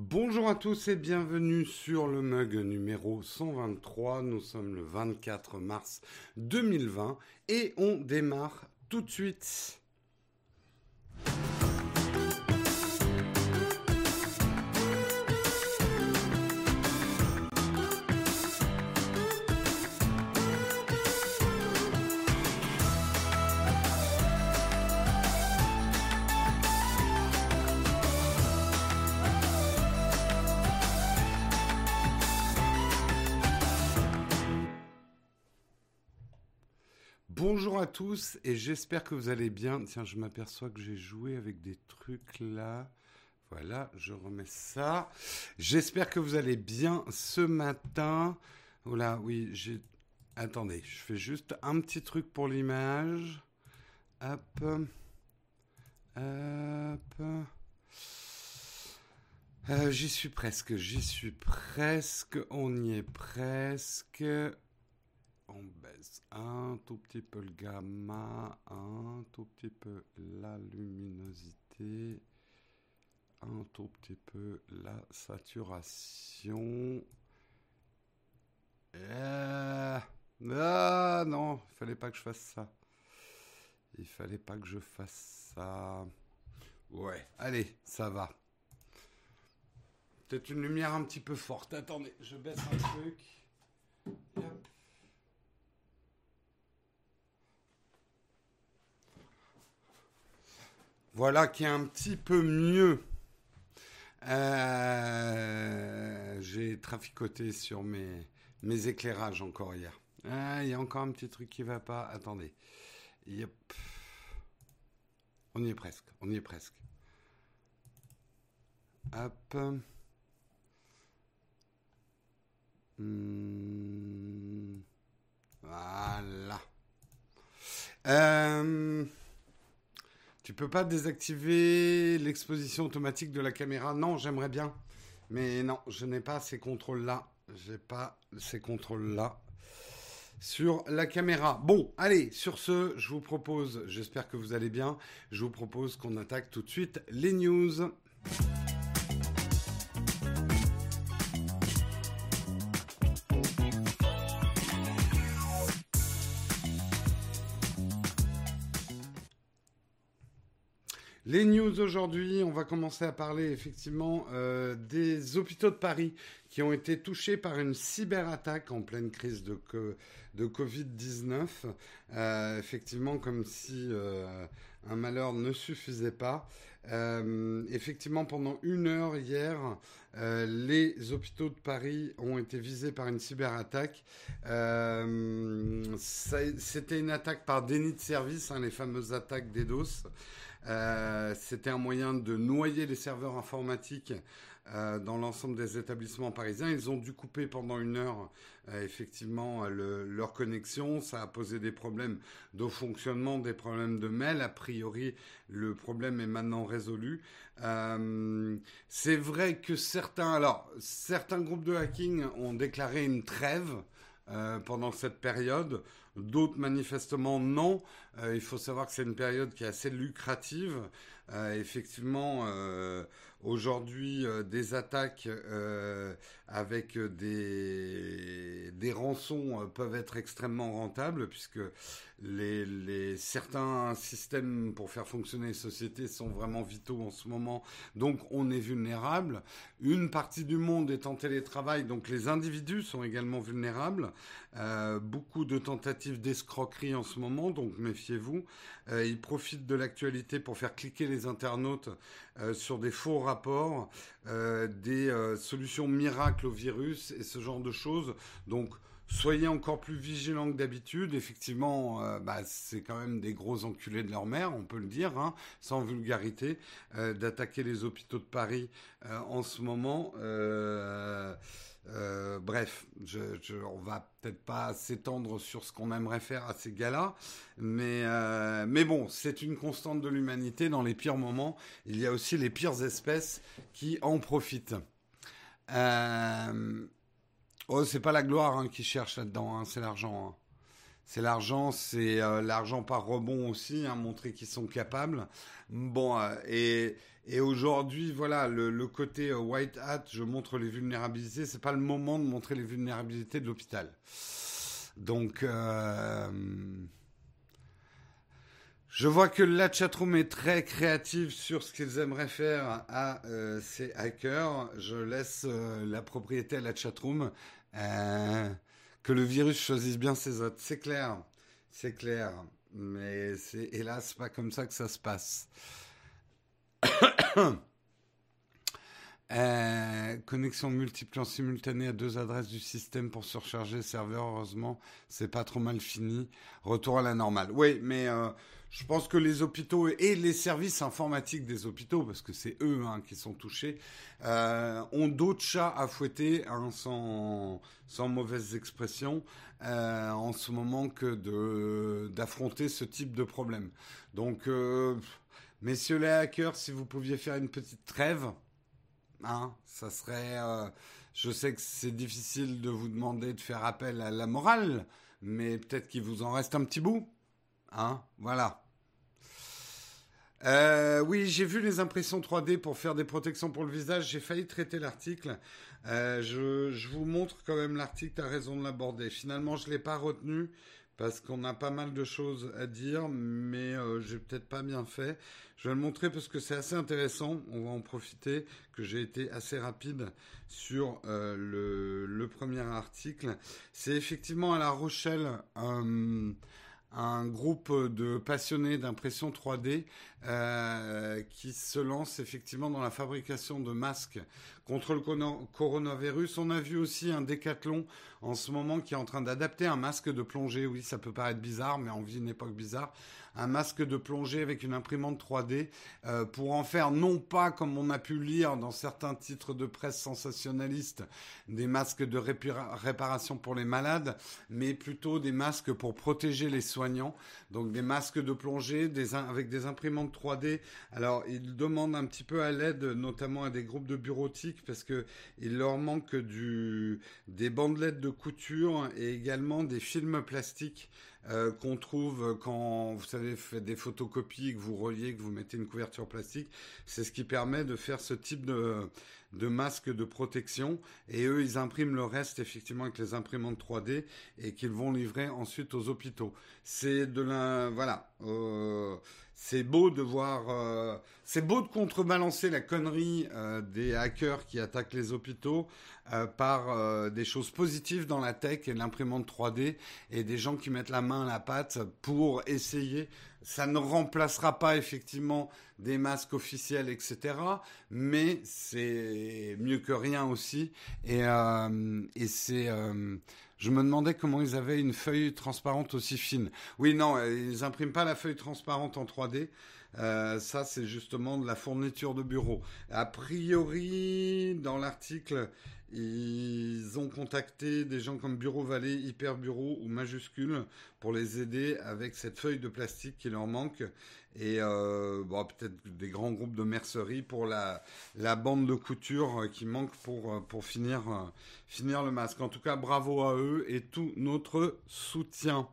Bonjour à tous et bienvenue sur le mug numéro 123. Nous sommes le 24 mars 2020 et on démarre tout de suite. À tous et j'espère que vous allez bien. Tiens, je m'aperçois que j'ai joué avec des trucs là. Voilà, je remets ça. J'espère que vous allez bien ce matin. Voilà, oui, j'ai... Attendez, je fais juste un petit truc pour l'image. Hop. Hop. Euh, j'y suis presque, j'y suis presque, on y est presque on baisse un tout petit peu le gamma, un tout petit peu la luminosité, un tout petit peu la saturation. Euh, ah non, il fallait pas que je fasse ça. Il fallait pas que je fasse ça. Ouais, allez, ça va. Peut-être une lumière un petit peu forte. Attendez, je baisse un truc. Voilà qui est un petit peu mieux. Euh, j'ai traficoté sur mes, éclairages encore hier. Ah, il y a encore un petit truc qui va pas. Attendez. Yep. On y est presque. On y est presque. Hop. Hmm. Voilà. Euh, tu peux pas désactiver l'exposition automatique de la caméra Non, j'aimerais bien. Mais non, je n'ai pas ces contrôles-là. J'ai pas ces contrôles-là sur la caméra. Bon, allez, sur ce, je vous propose, j'espère que vous allez bien, je vous propose qu'on attaque tout de suite les news. Les news aujourd'hui, on va commencer à parler effectivement euh, des hôpitaux de Paris qui ont été touchés par une cyberattaque en pleine crise de, de Covid-19. Euh, effectivement, comme si euh, un malheur ne suffisait pas. effectivement, pendant une heure hier, les hôpitaux de Paris ont été visés par une cyberattaque. C'était une attaque par déni de service, hein, les fameuses attaques DDoS. Euh, c'était un moyen de noyer les serveurs informatiques euh, dans l'ensemble des établissements parisiens. Ils ont dû couper pendant une heure euh, effectivement leur connexion. Ça a posé des problèmes de fonctionnement, des problèmes de mail. A priori, le problème est maintenant résolu. C'est vrai que certains, alors certains groupes de hacking ont déclaré une trêve. pendant cette période. D'autres, manifestement, non. Euh, il faut savoir que c'est une période qui est assez lucrative. Euh, effectivement, euh, aujourd'hui, des attaques avec des, des rançons peuvent être extrêmement rentables puisque les, certains systèmes pour faire fonctionner les sociétés sont vraiment vitaux en ce moment. Donc, on est vulnérable. Une partie du monde est en télétravail, donc les individus sont également vulnérables. beaucoup de tentatives d'escroquerie en ce moment, donc méfiez-vous. Euh, ils profitent de l'actualité pour faire cliquer les internautes euh, sur des faux rapports, euh, des solutions miracles au virus et ce genre de choses. Donc, soyez encore plus vigilants que d'habitude. Effectivement, bah, c'est quand même des gros enculés de leur mère, on peut le dire, hein, sans vulgarité, d'attaquer les hôpitaux de Paris en ce moment. Euh, bref, on va peut-être pas s'étendre sur ce qu'on aimerait faire à ces gars-là, mais, euh, mais bon, c'est une constante de l'humanité. Dans les pires moments, il y a aussi les pires espèces qui en profitent. Euh... Oh, c'est pas la gloire hein, qui cherche là-dedans, hein, c'est l'argent. Hein. C'est l'argent, c'est euh, l'argent par rebond aussi, hein, montrer qu'ils sont capables. Bon, euh, et, aujourd'hui, voilà, le, le, côté white hat, je montre les vulnérabilités. C'est pas le moment de montrer les vulnérabilités de l'hôpital. Donc, je vois que la chatroom est très créative sur ce qu'ils aimeraient faire à euh, ces hackers. Je laisse euh, la propriété à la chatroom. Euh, que le virus choisisse bien ses hôtes. C'est clair. C'est clair. Mais c'est hélas pas comme ça que ça se passe. connexion multiple en simultané à deux adresses du système pour surcharger le serveur. Heureusement, c'est pas trop mal fini. Retour à la normale. Oui, mais je pense que les hôpitaux et les services informatiques des hôpitaux, parce que c'est eux hein, qui sont touchés, euh, ont d'autres chats à fouetter, hein, sans, sans mauvaise expression, euh, en ce moment que d'affronter ce type de problème. Donc, euh, messieurs les hackers, si vous pouviez faire une petite trêve, hein, ça serait. Je sais que c'est difficile de vous demander de faire appel à la morale, mais peut-être qu'il vous en reste un petit bout. Hein, voilà. Euh, oui, j'ai vu les impressions 3D pour faire des protections pour le visage. J'ai failli traiter l'article. Euh, je, vous montre quand même l'article. Tu as raison de l'aborder. Finalement, je l'ai pas retenu parce qu'on a pas mal de choses à dire, mais euh, j'ai peut-être pas bien fait. Je vais le montrer parce que c'est assez intéressant. On va en profiter que j'ai été assez rapide sur euh, le, premier article. C'est effectivement à La Rochelle. Un groupe de passionnés d'impression 3D euh, qui se lance effectivement dans la fabrication de masques contre le coronavirus. On a vu aussi un décathlon en ce moment qui est en train d'adapter un masque de plongée. Oui, ça peut paraître bizarre, mais on vit une époque bizarre un masque de plongée avec une imprimante 3D euh, pour en faire non pas comme on a pu lire dans certains titres de presse sensationnalistes des masques de réparation pour les malades, mais plutôt des masques pour protéger les soignants. Donc des masques de plongée avec des imprimantes 3D. Alors ils demandent un petit peu à l'aide, notamment à des groupes de bureautiques, parce que il leur manque des bandelettes de couture et également des films plastiques euh, qu'on trouve quand vous savez faites des photocopies, que vous reliez, que vous mettez une couverture plastique. C'est ce qui permet de faire ce type de, de masques de protection. Et eux, ils impriment le reste effectivement avec les imprimantes 3D et qu'ils vont livrer ensuite aux hôpitaux. C'est de la voilà. Euh, c'est beau de voir, euh, c'est beau de contrebalancer la connerie euh, des hackers qui attaquent les hôpitaux euh, par euh, des choses positives dans la tech et l'imprimante 3D et des gens qui mettent la main à la pâte pour essayer. Ça ne remplacera pas effectivement des masques officiels, etc. Mais c'est mieux que rien aussi. Et, euh, et c'est je me demandais comment ils avaient une feuille transparente aussi fine. Oui, non, ils impriment pas la feuille transparente en 3D. Euh, ça, c'est justement de la fourniture de bureau. A priori, dans l'article, ils ont contacté des gens comme Bureau Vallée, Hyper Bureau ou Majuscule pour les aider avec cette feuille de plastique qui leur manque et euh, peut-être des grands groupes de mercerie pour la, bande de couture qui manque pour, pour finir, finir le masque. En tout cas, bravo à eux et tout notre soutien.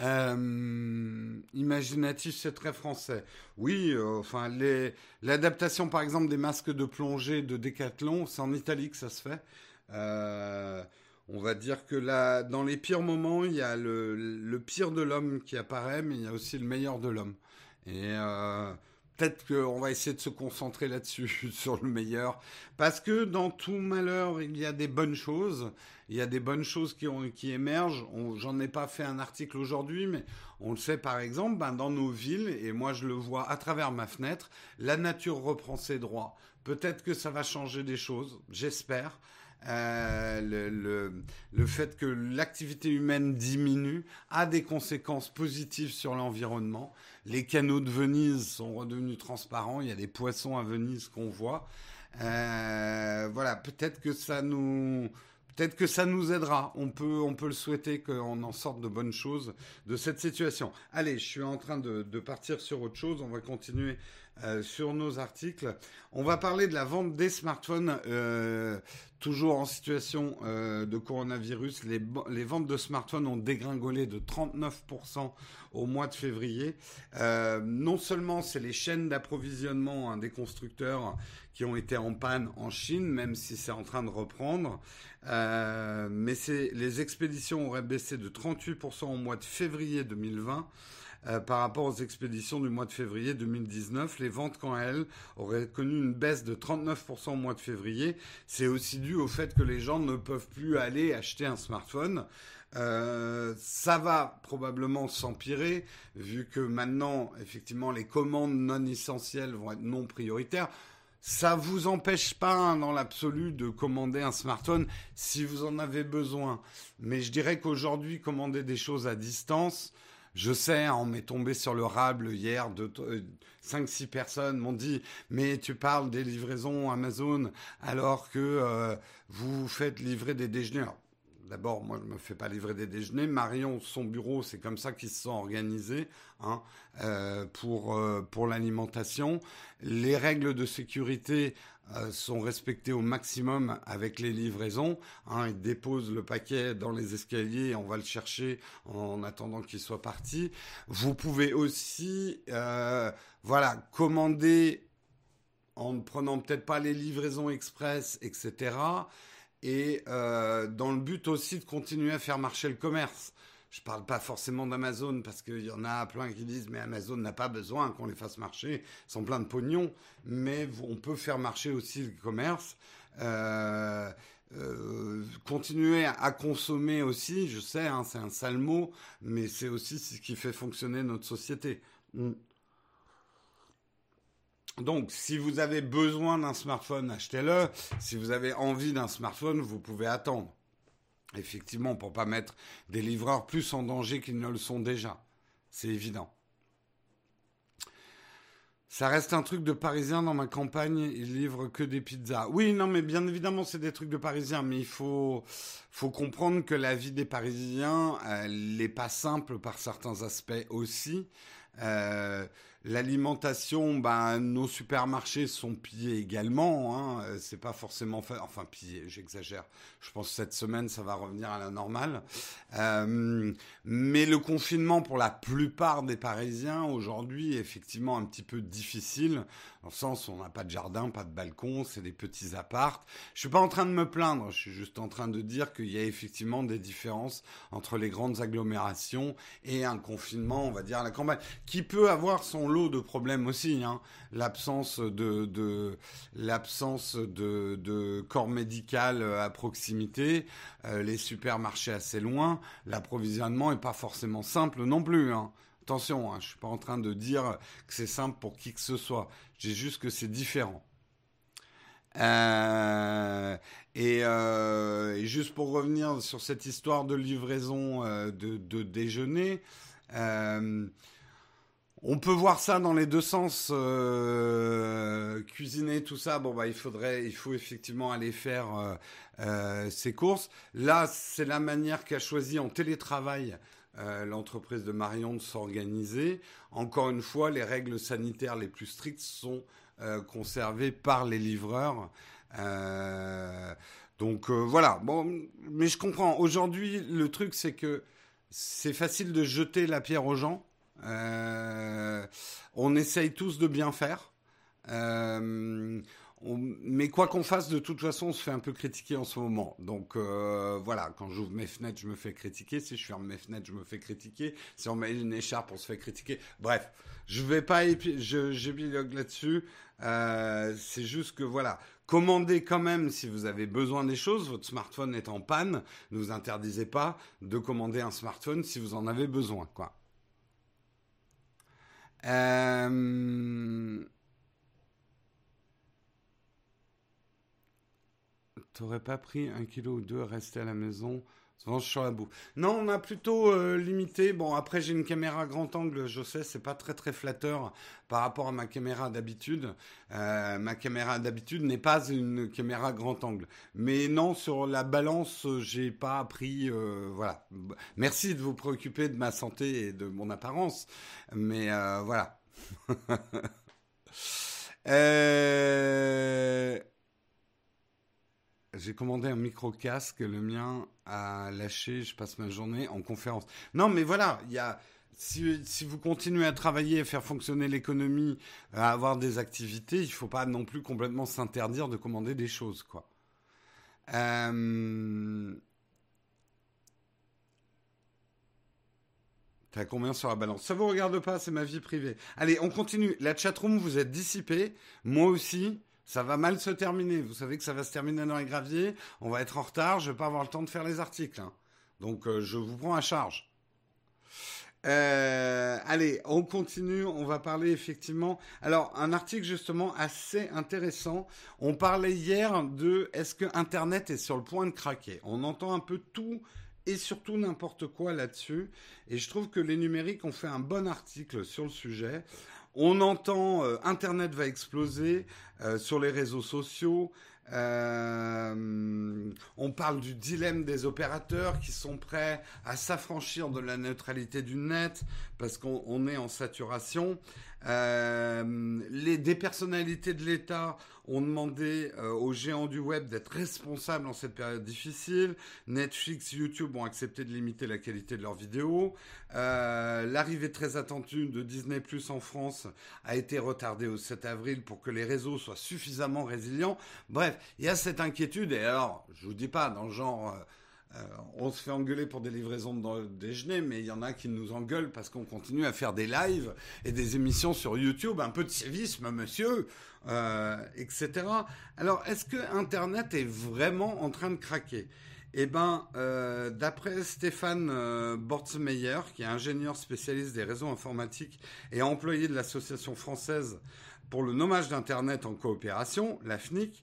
Euh, imaginatif, c'est très français. Oui, euh, enfin, l'adaptation, par exemple, des masques de plongée de Decathlon, c'est en Italie que ça se fait. Euh, on va dire que là, dans les pires moments, il y a le, le pire de l'homme qui apparaît, mais il y a aussi le meilleur de l'homme. Et peut-être qu'on va essayer de se concentrer là-dessus, sur le meilleur. Parce que dans tout malheur, il y a des bonnes choses. Il y a des bonnes choses qui, émergent. J'en ai pas fait un article aujourd'hui, mais on le sait par exemple, ben, dans nos villes, et moi je le vois à travers ma fenêtre, la nature reprend ses droits. Peut-être que ça va changer des choses, j'espère. Euh, le, le, fait que l'activité humaine diminue a des conséquences positives sur l'environnement. Les canaux de Venise sont redevenus transparents. Il y a des poissons à Venise qu'on voit. Euh, voilà, peut-être que ça nous, peut-être que ça nous aidera. On peut, on peut le souhaiter qu'on en sorte de bonnes choses de cette situation. Allez, je suis en train de, de partir sur autre chose. On va continuer euh, sur nos articles. On va parler de la vente des smartphones, toujours en situation euh, de coronavirus. Les, ventes de smartphones ont dégringolé de 39% au mois de février. non seulement c'est les chaînes d'approvisionnement hein, des constructeurs qui ont été en panne en Chine, même si c'est en train de reprendre, mais les expéditions auraient baissé de 38% au mois de février 2020. Euh, par rapport aux expéditions du mois de février 2019. Les ventes, quand elles, auraient connu une baisse de 39% au mois de février. C'est aussi dû au fait que les gens ne peuvent plus aller acheter un smartphone. Euh, ça va probablement s'empirer vu que maintenant, effectivement, les commandes non essentielles vont être non prioritaires. Ça vous empêche pas hein, dans l'absolu de commander un smartphone si vous en avez besoin. Mais je dirais qu'aujourd'hui, commander des choses à distance, je sais, hein, on m'est tombé sur le rable hier de 5-6 personnes m'ont dit mais tu parles des livraisons Amazon alors que euh, vous faites livrer des déjeuners. D'abord, moi, je ne me fais pas livrer des déjeuners. Marion, son bureau, c'est comme ça qu'ils se sont organisés hein, euh, pour, euh, pour l'alimentation. Les règles de sécurité euh, sont respectés au maximum avec les livraisons. Hein, ils déposent le paquet dans les escaliers, on va le chercher en attendant qu'il soit parti. Vous pouvez aussi, euh, voilà, commander en ne prenant peut-être pas les livraisons express, etc. Et euh, dans le but aussi de continuer à faire marcher le commerce. Je parle pas forcément d'Amazon parce qu'il y en a plein qui disent mais Amazon n'a pas besoin qu'on les fasse marcher, ils sont plein de pognon, mais on peut faire marcher aussi le commerce. Euh, euh, continuer à consommer aussi, je sais, hein, c'est un sale mot, mais c'est aussi ce qui fait fonctionner notre société. Mm. Donc, si vous avez besoin d'un smartphone, achetez-le. Si vous avez envie d'un smartphone, vous pouvez attendre. Effectivement, pour pas mettre des livreurs plus en danger qu'ils ne le sont déjà. C'est évident. Ça reste un truc de parisien dans ma campagne, ils livrent que des pizzas. Oui, non, mais bien évidemment, c'est des trucs de parisiens, mais il faut, faut comprendre que la vie des parisiens, elle n'est pas simple par certains aspects aussi. Euh, L'alimentation, ben, nos supermarchés sont pillés également. Hein. Euh, c'est pas forcément fait. Enfin, pillés, j'exagère. Je pense que cette semaine, ça va revenir à la normale. Euh, mais le confinement, pour la plupart des Parisiens, aujourd'hui, est effectivement un petit peu difficile. Dans le sens où on n'a pas de jardin, pas de balcon, c'est des petits apparts. Je suis pas en train de me plaindre. Je suis juste en train de dire qu'il y a effectivement des différences entre les grandes agglomérations et un confinement, on va dire, à la campagne, qui peut avoir son lot de problèmes aussi. Hein. L'absence de, l'absence de, corps médical à proximité, euh, les supermarchés assez loin, l'approvisionnement est pas forcément simple non plus. Hein. Attention, hein, je suis pas en train de dire que c'est simple pour qui que ce soit. J'ai juste que c'est différent. Euh, et, euh, et, juste pour revenir sur cette histoire de livraison euh, de, déjeuner, on peut voir ça dans les deux sens. Cuisiner tout ça, bon bah il faudrait, il faut effectivement aller faire ses courses. Là, c'est la manière qu'a choisi en télétravail l'entreprise de Marion de s'organiser. Encore une fois, les règles sanitaires les plus strictes sont conservées par les livreurs. donc voilà. Bon, mais je comprends. Aujourd'hui, le truc c'est que c'est facile de jeter la pierre aux gens. Euh, on essaye tous de bien faire. Mais quoi qu'on fasse, de toute façon, on se fait un peu critiquer en ce moment. Donc euh, voilà, quand j'ouvre mes fenêtres, je me fais critiquer. Si je ferme mes fenêtres, je me fais critiquer. Si on met une écharpe, on se fait critiquer. Bref, je vais pas j'épilogue là-dessus. Euh, c'est juste que voilà, commandez quand même si vous avez besoin des choses. Votre smartphone est en panne, ne vous interdisez pas de commander un smartphone si vous en avez besoin, quoi. Euh... T'aurais pas pris un kilo ou deux à rester à la maison suis la boue. Non, on a plutôt euh, limité. Bon, après, j'ai une caméra grand angle, je sais, c'est pas très très flatteur par rapport à ma caméra d'habitude. Euh, ma caméra d'habitude n'est pas une caméra grand angle. Mais non, sur la balance, j'ai pas appris. Euh, voilà. Merci de vous préoccuper de ma santé et de mon apparence. Mais voilà. Euh, j'ai commandé un micro casque, le mien a lâché, je passe ma journée en conférence. Non, mais voilà, il y a si, vous continuez à travailler, à faire fonctionner l'économie, à avoir des activités, il ne faut pas non plus complètement s'interdire de commander des choses, quoi. Euh... T'as combien sur la balance? Ça vous regarde pas, c'est ma vie privée. Allez, on continue. La chatroom, vous êtes dissipé. Moi aussi. Ça va mal se terminer. Vous savez que ça va se terminer dans les graviers. On va être en retard. Je vais pas avoir le temps de faire les articles. Hein. Donc, euh, je vous prends à charge. Euh, allez, on continue. On va parler effectivement. Alors, un article justement assez intéressant. On parlait hier de est-ce que Internet est sur le point de craquer? On entend un peu tout et surtout n'importe quoi là-dessus. Et je trouve que les numériques ont fait un bon article sur le sujet. On entend euh, Internet va exploser euh, sur les réseaux sociaux. Euh, on parle du dilemme des opérateurs qui sont prêts à s'affranchir de la neutralité du net parce qu'on est en saturation. Euh, les, des personnalités de l'État ont demandé euh, aux géants du web d'être responsables en cette période difficile. Netflix, YouTube ont accepté de limiter la qualité de leurs vidéos. Euh, L'arrivée très attendue de Disney Plus en France a été retardée au 7 avril pour que les réseaux soient suffisamment résilients. Bref, il y a cette inquiétude. Et alors, je vous dis pas dans le genre... Euh, on se fait engueuler pour des livraisons de déjeuner, mais il y en a qui nous engueulent parce qu'on continue à faire des lives et des émissions sur YouTube. Un peu de civisme, monsieur, euh, etc. Alors, est-ce que Internet est vraiment en train de craquer? Eh ben, euh, d'après Stéphane euh, qui est ingénieur spécialiste des réseaux informatiques et employé de l'Association française pour le nommage d'Internet en coopération, la FNIC,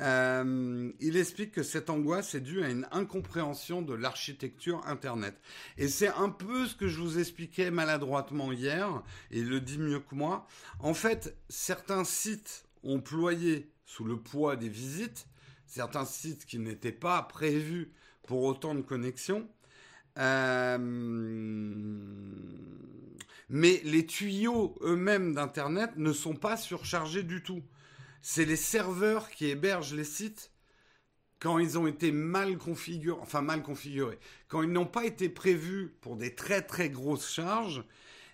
euh, il explique que cette angoisse est due à une incompréhension de l'architecture Internet. Et c'est un peu ce que je vous expliquais maladroitement hier, et il le dit mieux que moi. En fait, certains sites ont ployé sous le poids des visites, certains sites qui n'étaient pas prévus pour autant de connexions. Euh, mais les tuyaux eux-mêmes d'Internet ne sont pas surchargés du tout c'est les serveurs qui hébergent les sites quand ils ont été mal configurés, enfin mal configurés, quand ils n'ont pas été prévus pour des très très grosses charges,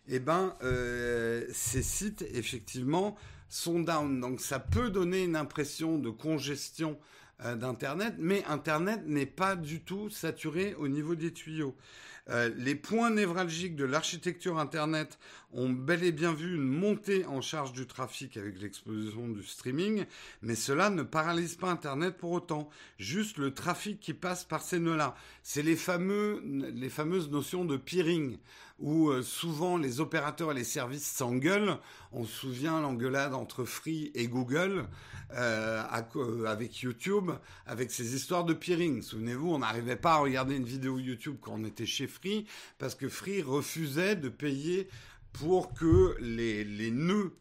eh ben euh, ces sites effectivement sont down. Donc ça peut donner une impression de congestion euh, d'Internet, mais Internet n'est pas du tout saturé au niveau des tuyaux. Euh, les points névralgiques de l'architecture Internet ont bel et bien vu une montée en charge du trafic avec l'explosion du streaming, mais cela ne paralyse pas Internet pour autant. Juste le trafic qui passe par ces nœuds-là. C'est les, fameux, les fameuses notions de peering, où euh, souvent les opérateurs et les services s'engueulent. On se souvient l'engueulade entre Free et Google. Euh, avec YouTube, avec ces histoires de peering. Souvenez-vous, on n'arrivait pas à regarder une vidéo YouTube quand on était chez Free, parce que Free refusait de payer pour que les, les nœuds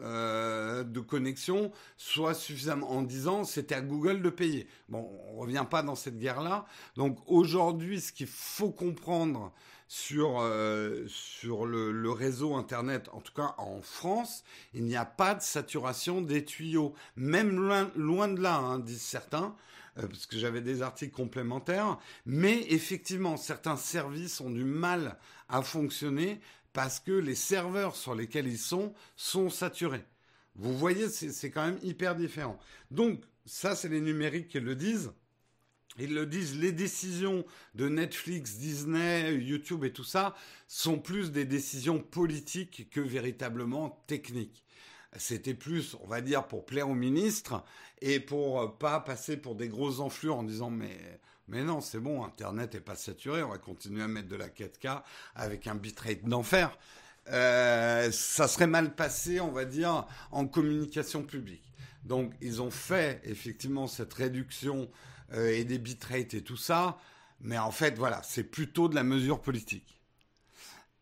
euh, de connexion soient suffisamment en disant c'était à Google de payer. Bon, on revient pas dans cette guerre-là. Donc aujourd'hui, ce qu'il faut comprendre sur, euh, sur le, le, réseau Internet, en tout cas en France, il n'y a pas de saturation des tuyaux. Même loin, loin de là, hein, disent certains, euh, parce que j'avais des articles complémentaires. Mais effectivement, certains services ont du mal à fonctionner parce que les serveurs sur lesquels ils sont sont saturés. Vous voyez, c'est quand même hyper différent. Donc, ça, c'est les numériques qui le disent. Ils le disent, les décisions de Netflix, Disney, YouTube et tout ça sont plus des décisions politiques que véritablement techniques. C'était plus, on va dire, pour plaire au ministre et pour pas passer pour des grosses enflures en disant mais mais non, c'est bon, Internet est pas saturé, on va continuer à mettre de la 4K avec un bitrate d'enfer. Euh, ça serait mal passé, on va dire, en communication publique. Donc, ils ont fait effectivement cette réduction euh, et des bitrates et tout ça. Mais en fait, voilà, c'est plutôt de la mesure politique.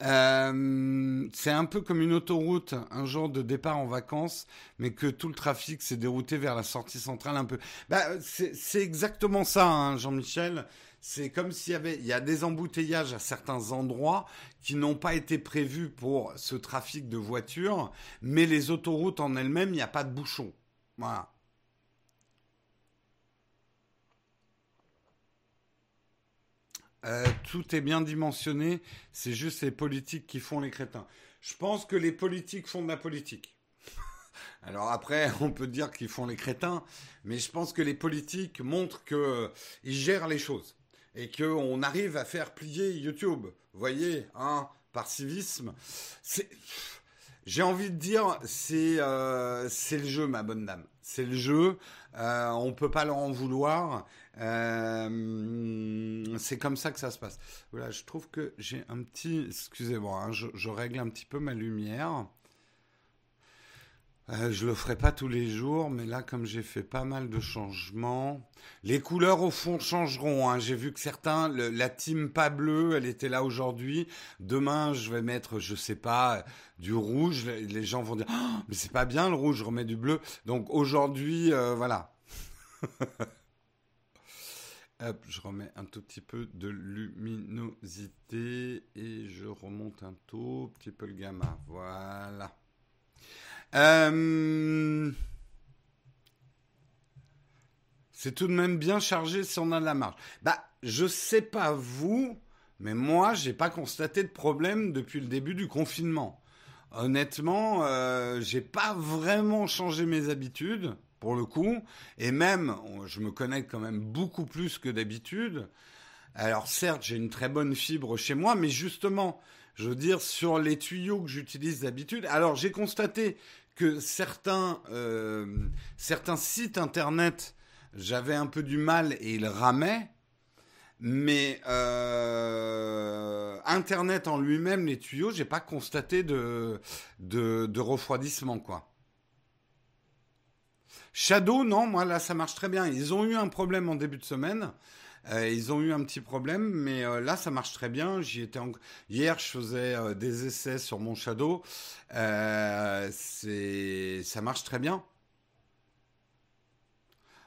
Euh, c'est un peu comme une autoroute, un genre de départ en vacances, mais que tout le trafic s'est dérouté vers la sortie centrale un peu. Bah, c'est exactement ça, hein, Jean-Michel. C'est comme s'il y avait, il y a des embouteillages à certains endroits qui n'ont pas été prévus pour ce trafic de voitures, mais les autoroutes en elles-mêmes, il n'y a pas de bouchons. Voilà. Euh, tout est bien dimensionné, c'est juste les politiques qui font les crétins. Je pense que les politiques font de la politique. Alors après, on peut dire qu'ils font les crétins, mais je pense que les politiques montrent qu'ils euh, gèrent les choses et qu'on arrive à faire plier YouTube. Vous voyez, hein, par civisme. J'ai envie de dire, c'est euh, c'est le jeu, ma bonne dame. C'est le jeu. On peut pas leur en vouloir. Euh, c'est comme ça que ça se passe. Voilà, je trouve que j'ai un petit. Excusez-moi, hein, je, règle un petit peu ma lumière. Euh, je le ferai pas tous les jours, mais là, comme j'ai fait pas mal de changements, les couleurs au fond changeront. Hein. J'ai vu que certains, la team pas bleue, elle était là aujourd'hui. Demain, je vais mettre, je sais pas, du rouge. Les gens vont dire, oh, mais c'est pas bien le rouge, je remets du bleu. Donc aujourd'hui, euh, voilà. Je remets un tout petit peu de luminosité et je remonte un tout petit peu le gamma. Voilà. Euh, c'est tout de même bien chargé si on a de la marge. Bah, je sais pas vous, mais moi, j'ai pas constaté de problème depuis le début du confinement. Honnêtement, euh, j'ai pas vraiment changé mes habitudes pour le coup, et même, je me connecte quand même beaucoup plus que d'habitude. Alors certes, j'ai une très bonne fibre chez moi, mais justement, je veux dire, sur les tuyaux que j'utilise d'habitude, alors j'ai constaté que certains, euh, certains sites internet, j'avais un peu du mal et ils ramaient, mais euh, Internet en lui-même, les tuyaux, j'ai pas constaté de, de, de refroidissement, quoi. Shadow, non, moi là ça marche très bien. Ils ont eu un problème en début de semaine. Euh, ils ont eu un petit problème, mais euh, là ça marche très bien. J'y étais hier, je faisais euh, des essais sur mon Shadow. ça marche très bien.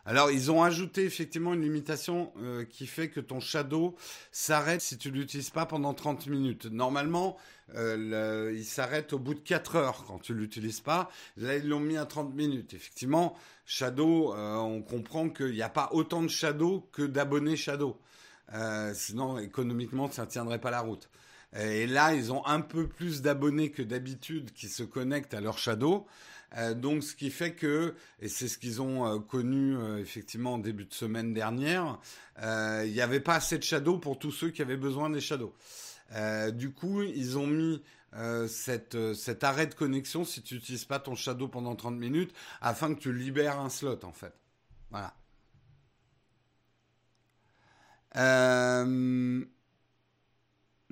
Alors, ils ont ajouté effectivement une limitation euh, qui fait que ton shadow s'arrête si tu l'utilises pas pendant 30 minutes. Normalement, euh, il s'arrête au bout de 4 heures quand tu l'utilises pas. Là, ils l'ont mis à 30 minutes. Effectivement, shadow, euh, on comprend qu'il n'y a pas autant de shadow que d'abonnés shadow. sinon, économiquement, ça ne tiendrait pas la route. Et là, ils ont un peu plus d'abonnés que d'habitude qui se connectent à leur shadow. Euh, donc, ce qui fait que, et c'est ce qu'ils ont euh, connu euh, effectivement en début de semaine dernière, il n'y avait pas assez de shadows pour tous ceux qui avaient besoin des shadows. du coup, ils ont mis cette, cet arrêt de connexion si tu n'utilises pas ton shadow pendant 30 minutes afin que tu libères un slot en fait. Voilà.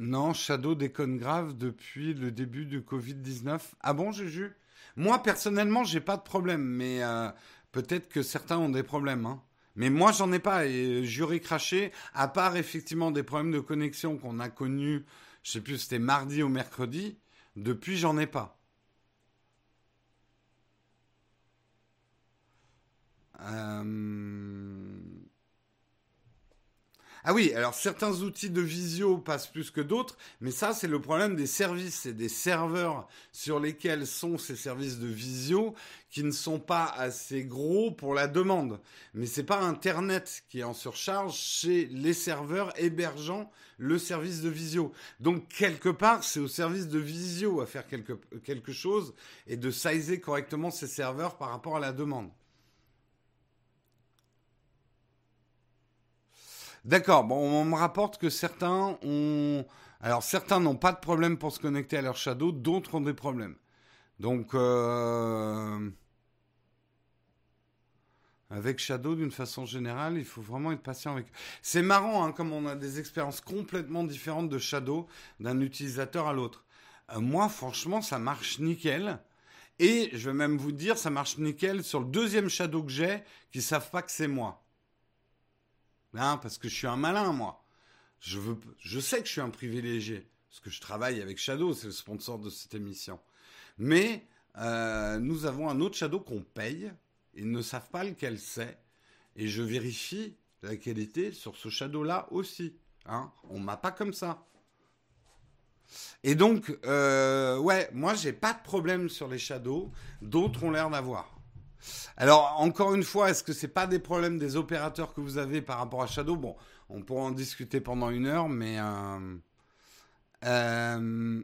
Non, Shadow déconne grave depuis le début du Covid-19. Ah bon, Juju? Moi, personnellement, j'ai pas de problème, mais euh, peut-être que certains ont des problèmes. Hein. Mais moi, j'en ai pas. Et j'aurais craché, à part effectivement des problèmes de connexion qu'on a connus, je sais plus, c'était mardi ou mercredi. Depuis, j'en ai pas. Euh... Ah oui, alors certains outils de visio passent plus que d'autres, mais ça c'est le problème des services et des serveurs sur lesquels sont ces services de visio qui ne sont pas assez gros pour la demande. Mais c'est pas Internet qui est en surcharge, c'est les serveurs hébergeant le service de visio. Donc quelque part, c'est au service de visio à faire quelque, quelque chose et de sizer correctement ces serveurs par rapport à la demande. D'accord. Bon, on me rapporte que certains ont. Alors, certains n'ont pas de problème pour se connecter à leur Shadow, d'autres ont des problèmes. Donc, euh, avec Shadow, d'une façon générale, il faut vraiment être patient avec. C'est marrant, hein, comme on a des expériences complètement différentes de Shadow d'un utilisateur à l'autre. Euh, moi, franchement, ça marche nickel. Et je vais même vous dire, ça marche nickel sur le deuxième Shadow que j'ai, qui savent pas que c'est moi. Hein, parce que je suis un malin, moi. Je, veux, je sais que je suis un privilégié, parce que je travaille avec Shadow, c'est le sponsor de cette émission. Mais euh, nous avons un autre Shadow qu'on paye, ils ne savent pas lequel c'est, et je vérifie la qualité sur ce Shadow-là aussi. Hein On m'a pas comme ça. Et donc, euh, ouais, moi, j'ai pas de problème sur les Shadows. D'autres ont l'air d'avoir. Alors, encore une fois, est-ce que c'est pas des problèmes des opérateurs que vous avez par rapport à Shadow? Bon, on pourra en discuter pendant une heure, mais... Euh, euh,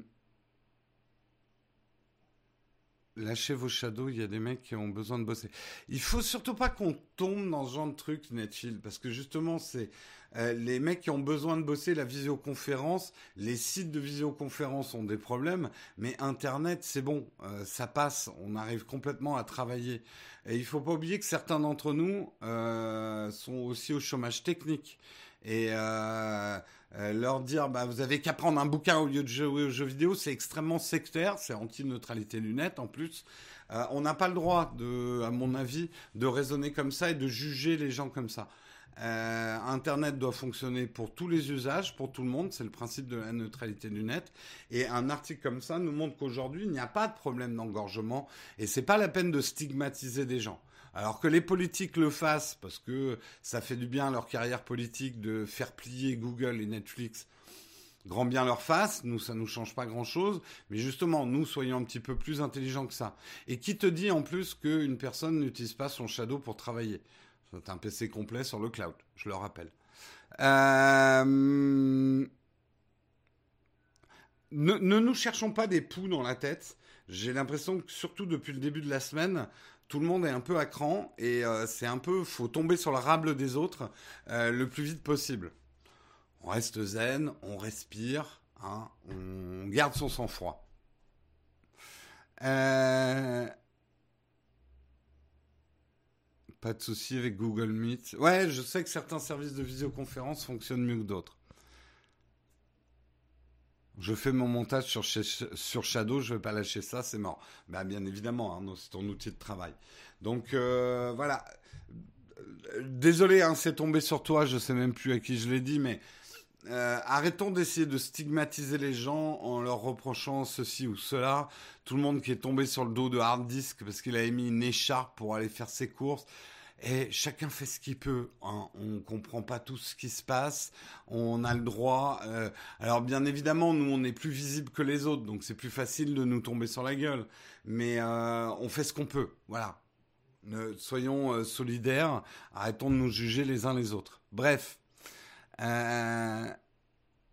lâchez vos shadows, il y a des mecs qui ont besoin de bosser. Il faut surtout pas qu'on tombe dans ce genre de truc, Netfield, parce que justement, c'est euh, les mecs qui ont besoin de bosser la visioconférence, les sites de visioconférence ont des problèmes, mais Internet, c'est bon, euh, ça passe, on arrive complètement à travailler. Et il faut pas oublier que certains d'entre nous euh, sont aussi au chômage technique. Et leur dire, bah, vous avez qu'à prendre un bouquin au lieu de jouer aux jeux vidéo, c'est extrêmement sectaire, c'est anti-neutralité lunettes en plus. on n'a pas le droit, à mon avis, de raisonner comme ça et de juger les gens comme ça. Euh, Internet doit fonctionner pour tous les usages, pour tout le monde. C'est le principe de la neutralité du net. Et un article comme ça nous montre qu'aujourd'hui, il n'y a pas de problème d'engorgement et c'est pas la peine de stigmatiser des gens. Alors que les politiques le fassent parce que ça fait du bien à leur carrière politique de faire plier Google et Netflix. Grand bien leur face, nous ça nous change pas grand chose, mais justement nous soyons un petit peu plus intelligents que ça. Et qui te dit en plus qu'une personne n'utilise pas son shadow pour travailler? C'est un PC complet sur le cloud, je le rappelle. Euh, ne, nous cherchons pas des poux dans la tête. J'ai l'impression que surtout depuis le début de la semaine, tout le monde est un peu à cran et euh, c'est un peu, faut tomber sur le rable des autres euh, le plus vite possible. On reste zen, on respire, hein, on garde son sang-froid. Euh, pas de souci avec Google Meet. Ouais, je sais que certains services de visioconférence fonctionnent mieux que d'autres. Je fais mon montage sur, sur Shadow, je vais pas lâcher ça, c'est mort. Bah, bien évidemment, hein, c'est ton outil de travail. Donc euh, voilà. Désolé, hein, c'est tombé sur toi, je sais même plus à qui je l'ai dit, mais euh, arrêtons d'essayer de stigmatiser les gens en leur reprochant ceci ou cela. Tout le monde qui est tombé sur le dos de hard disk parce qu'il a émis une écharpe pour aller faire ses courses. Et chacun fait ce qu'il peut. Hein. On comprend pas tout ce qui se passe. On a le droit. Euh, alors bien évidemment, nous on est plus visible que les autres, donc c'est plus facile de nous tomber sur la gueule. Mais euh, on fait ce qu'on peut. Voilà. soyons solidaires. Arrêtons de nous juger les uns les autres. Bref. 嗯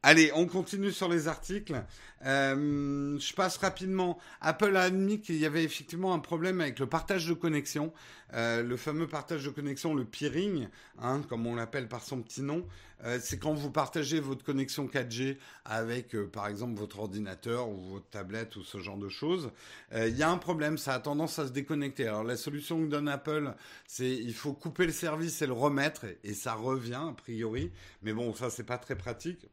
Allez, on continue sur les articles. Euh, je passe rapidement. Apple a admis qu'il y avait effectivement un problème avec le partage de connexion, euh, le fameux partage de connexion, le peering, hein, comme on l'appelle par son petit nom. Euh, c'est quand vous partagez votre connexion 4G avec, par exemple, votre ordinateur ou votre tablette ou ce genre de choses. Il y a un problème, ça a tendance à se déconnecter. Alors la solution que donne Apple, c'est il faut couper le service et le remettre, et ça revient a priori. Mais bon, ça c'est pas très pratique.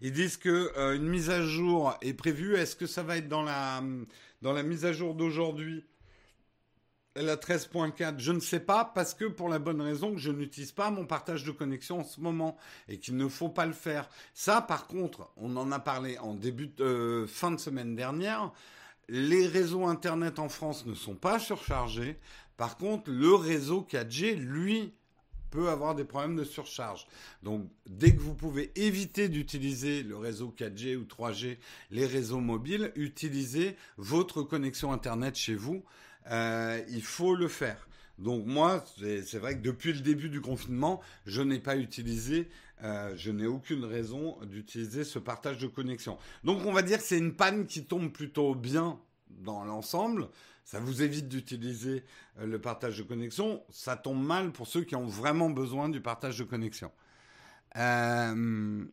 Ils disent que euh, une mise à jour est prévue. Est-ce que ça va être dans la dans la mise à jour d'aujourd'hui? La 13.4, je ne sais pas, parce que pour la bonne raison que je n'utilise pas mon partage de connexion en ce moment et qu'il ne faut pas le faire. Ça, par contre, on en a parlé en début de euh, fin de semaine dernière. Les réseaux Internet en France ne sont pas surchargés. Par contre, le réseau 4G, lui, peut avoir des problèmes de surcharge. Donc, dès que vous pouvez éviter d'utiliser le réseau 4G ou 3G, les réseaux mobiles, utilisez votre connexion Internet chez vous. Euh, il faut le faire. Donc moi, c'est vrai que depuis le début du confinement, je n'ai pas utilisé, euh, je n'ai aucune raison d'utiliser ce partage de connexion. Donc on va dire que c'est une panne qui tombe plutôt bien dans l'ensemble. Ça vous évite d'utiliser euh, le partage de connexion. Ça tombe mal pour ceux qui ont vraiment besoin du partage de connexion. Euh,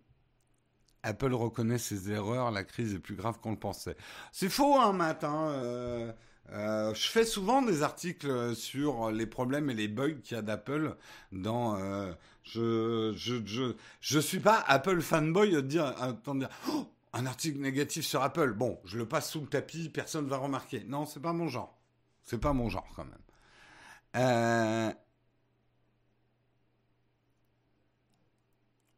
Apple reconnaît ses erreurs, la crise est plus grave qu'on le pensait. C'est faux, hein, Matt. Hein, euh, je fais souvent des articles sur les problèmes et les bugs qu'il y a d'Apple dans. je, je, je, je suis pas Apple fanboy dire, attendez, oh, un article négatif sur Apple, bon, je le passe sous le tapis, personne ne va remarquer. Non, c'est pas mon genre. C'est pas mon genre quand même. Euh,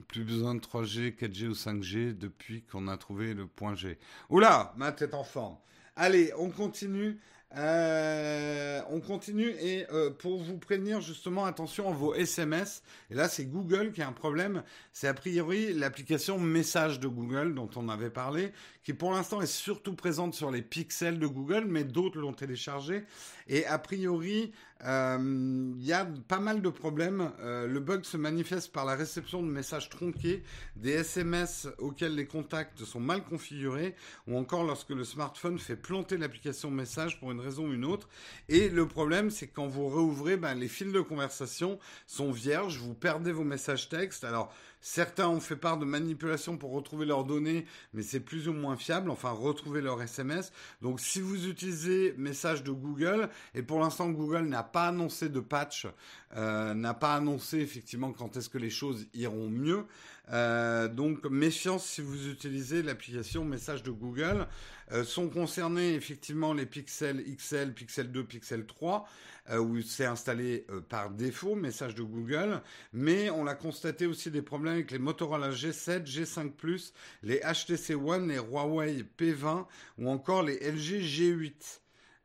plus besoin de 3G, 4G ou 5G depuis qu'on a trouvé le point G. Oula, ma tête en forme. Allez, on continue. Euh, on continue et euh, pour vous prévenir justement attention à vos SMS. Et là c'est Google qui a un problème. C'est a priori l'application message de Google dont on avait parlé, qui pour l'instant est surtout présente sur les pixels de Google, mais d'autres l'ont téléchargé. Et a priori il y a pas mal de problèmes. Euh, le bug se manifeste par la réception de messages tronqués, des SMS auxquels les contacts sont mal configurés, ou encore lorsque le smartphone fait planter l'application message pour une raison ou une autre. Et le problème, c'est quand vous réouvrez, ben, les fils de conversation sont vierges, vous perdez vos messages textes. Alors, Certains ont fait part de manipulations pour retrouver leurs données, mais c'est plus ou moins fiable, enfin retrouver leurs SMS. Donc si vous utilisez message de Google, et pour l'instant Google n'a pas annoncé de patch, euh, n'a pas annoncé effectivement quand est-ce que les choses iront mieux, euh, donc méfiance si vous utilisez l'application message de Google. Euh, sont concernés effectivement les Pixel XL, Pixel 2, Pixel 3. Euh, où c'est installé par défaut, message de Google, mais on a constaté aussi des problèmes avec les Motorola G7, G5 Plus, les HTC One, les Huawei P20 ou encore les LG G8.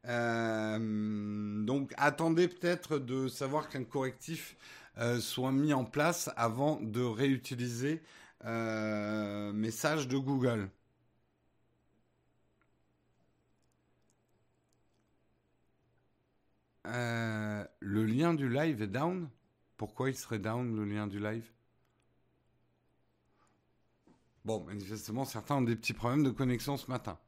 Euh, donc attendez peut-être de savoir qu'un correctif soit mis en place avant de réutiliser message de Google. Euh, le lien du live est down? Pourquoi il serait down le lien du live? Bon, manifestement, certains ont des petits problèmes de connexion ce matin.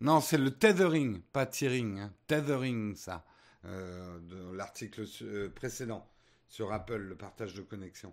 Non, c'est le tethering, pas tearing. Hein. Tethering, ça, euh, de l'article euh, précédent sur Apple, le partage de connexion.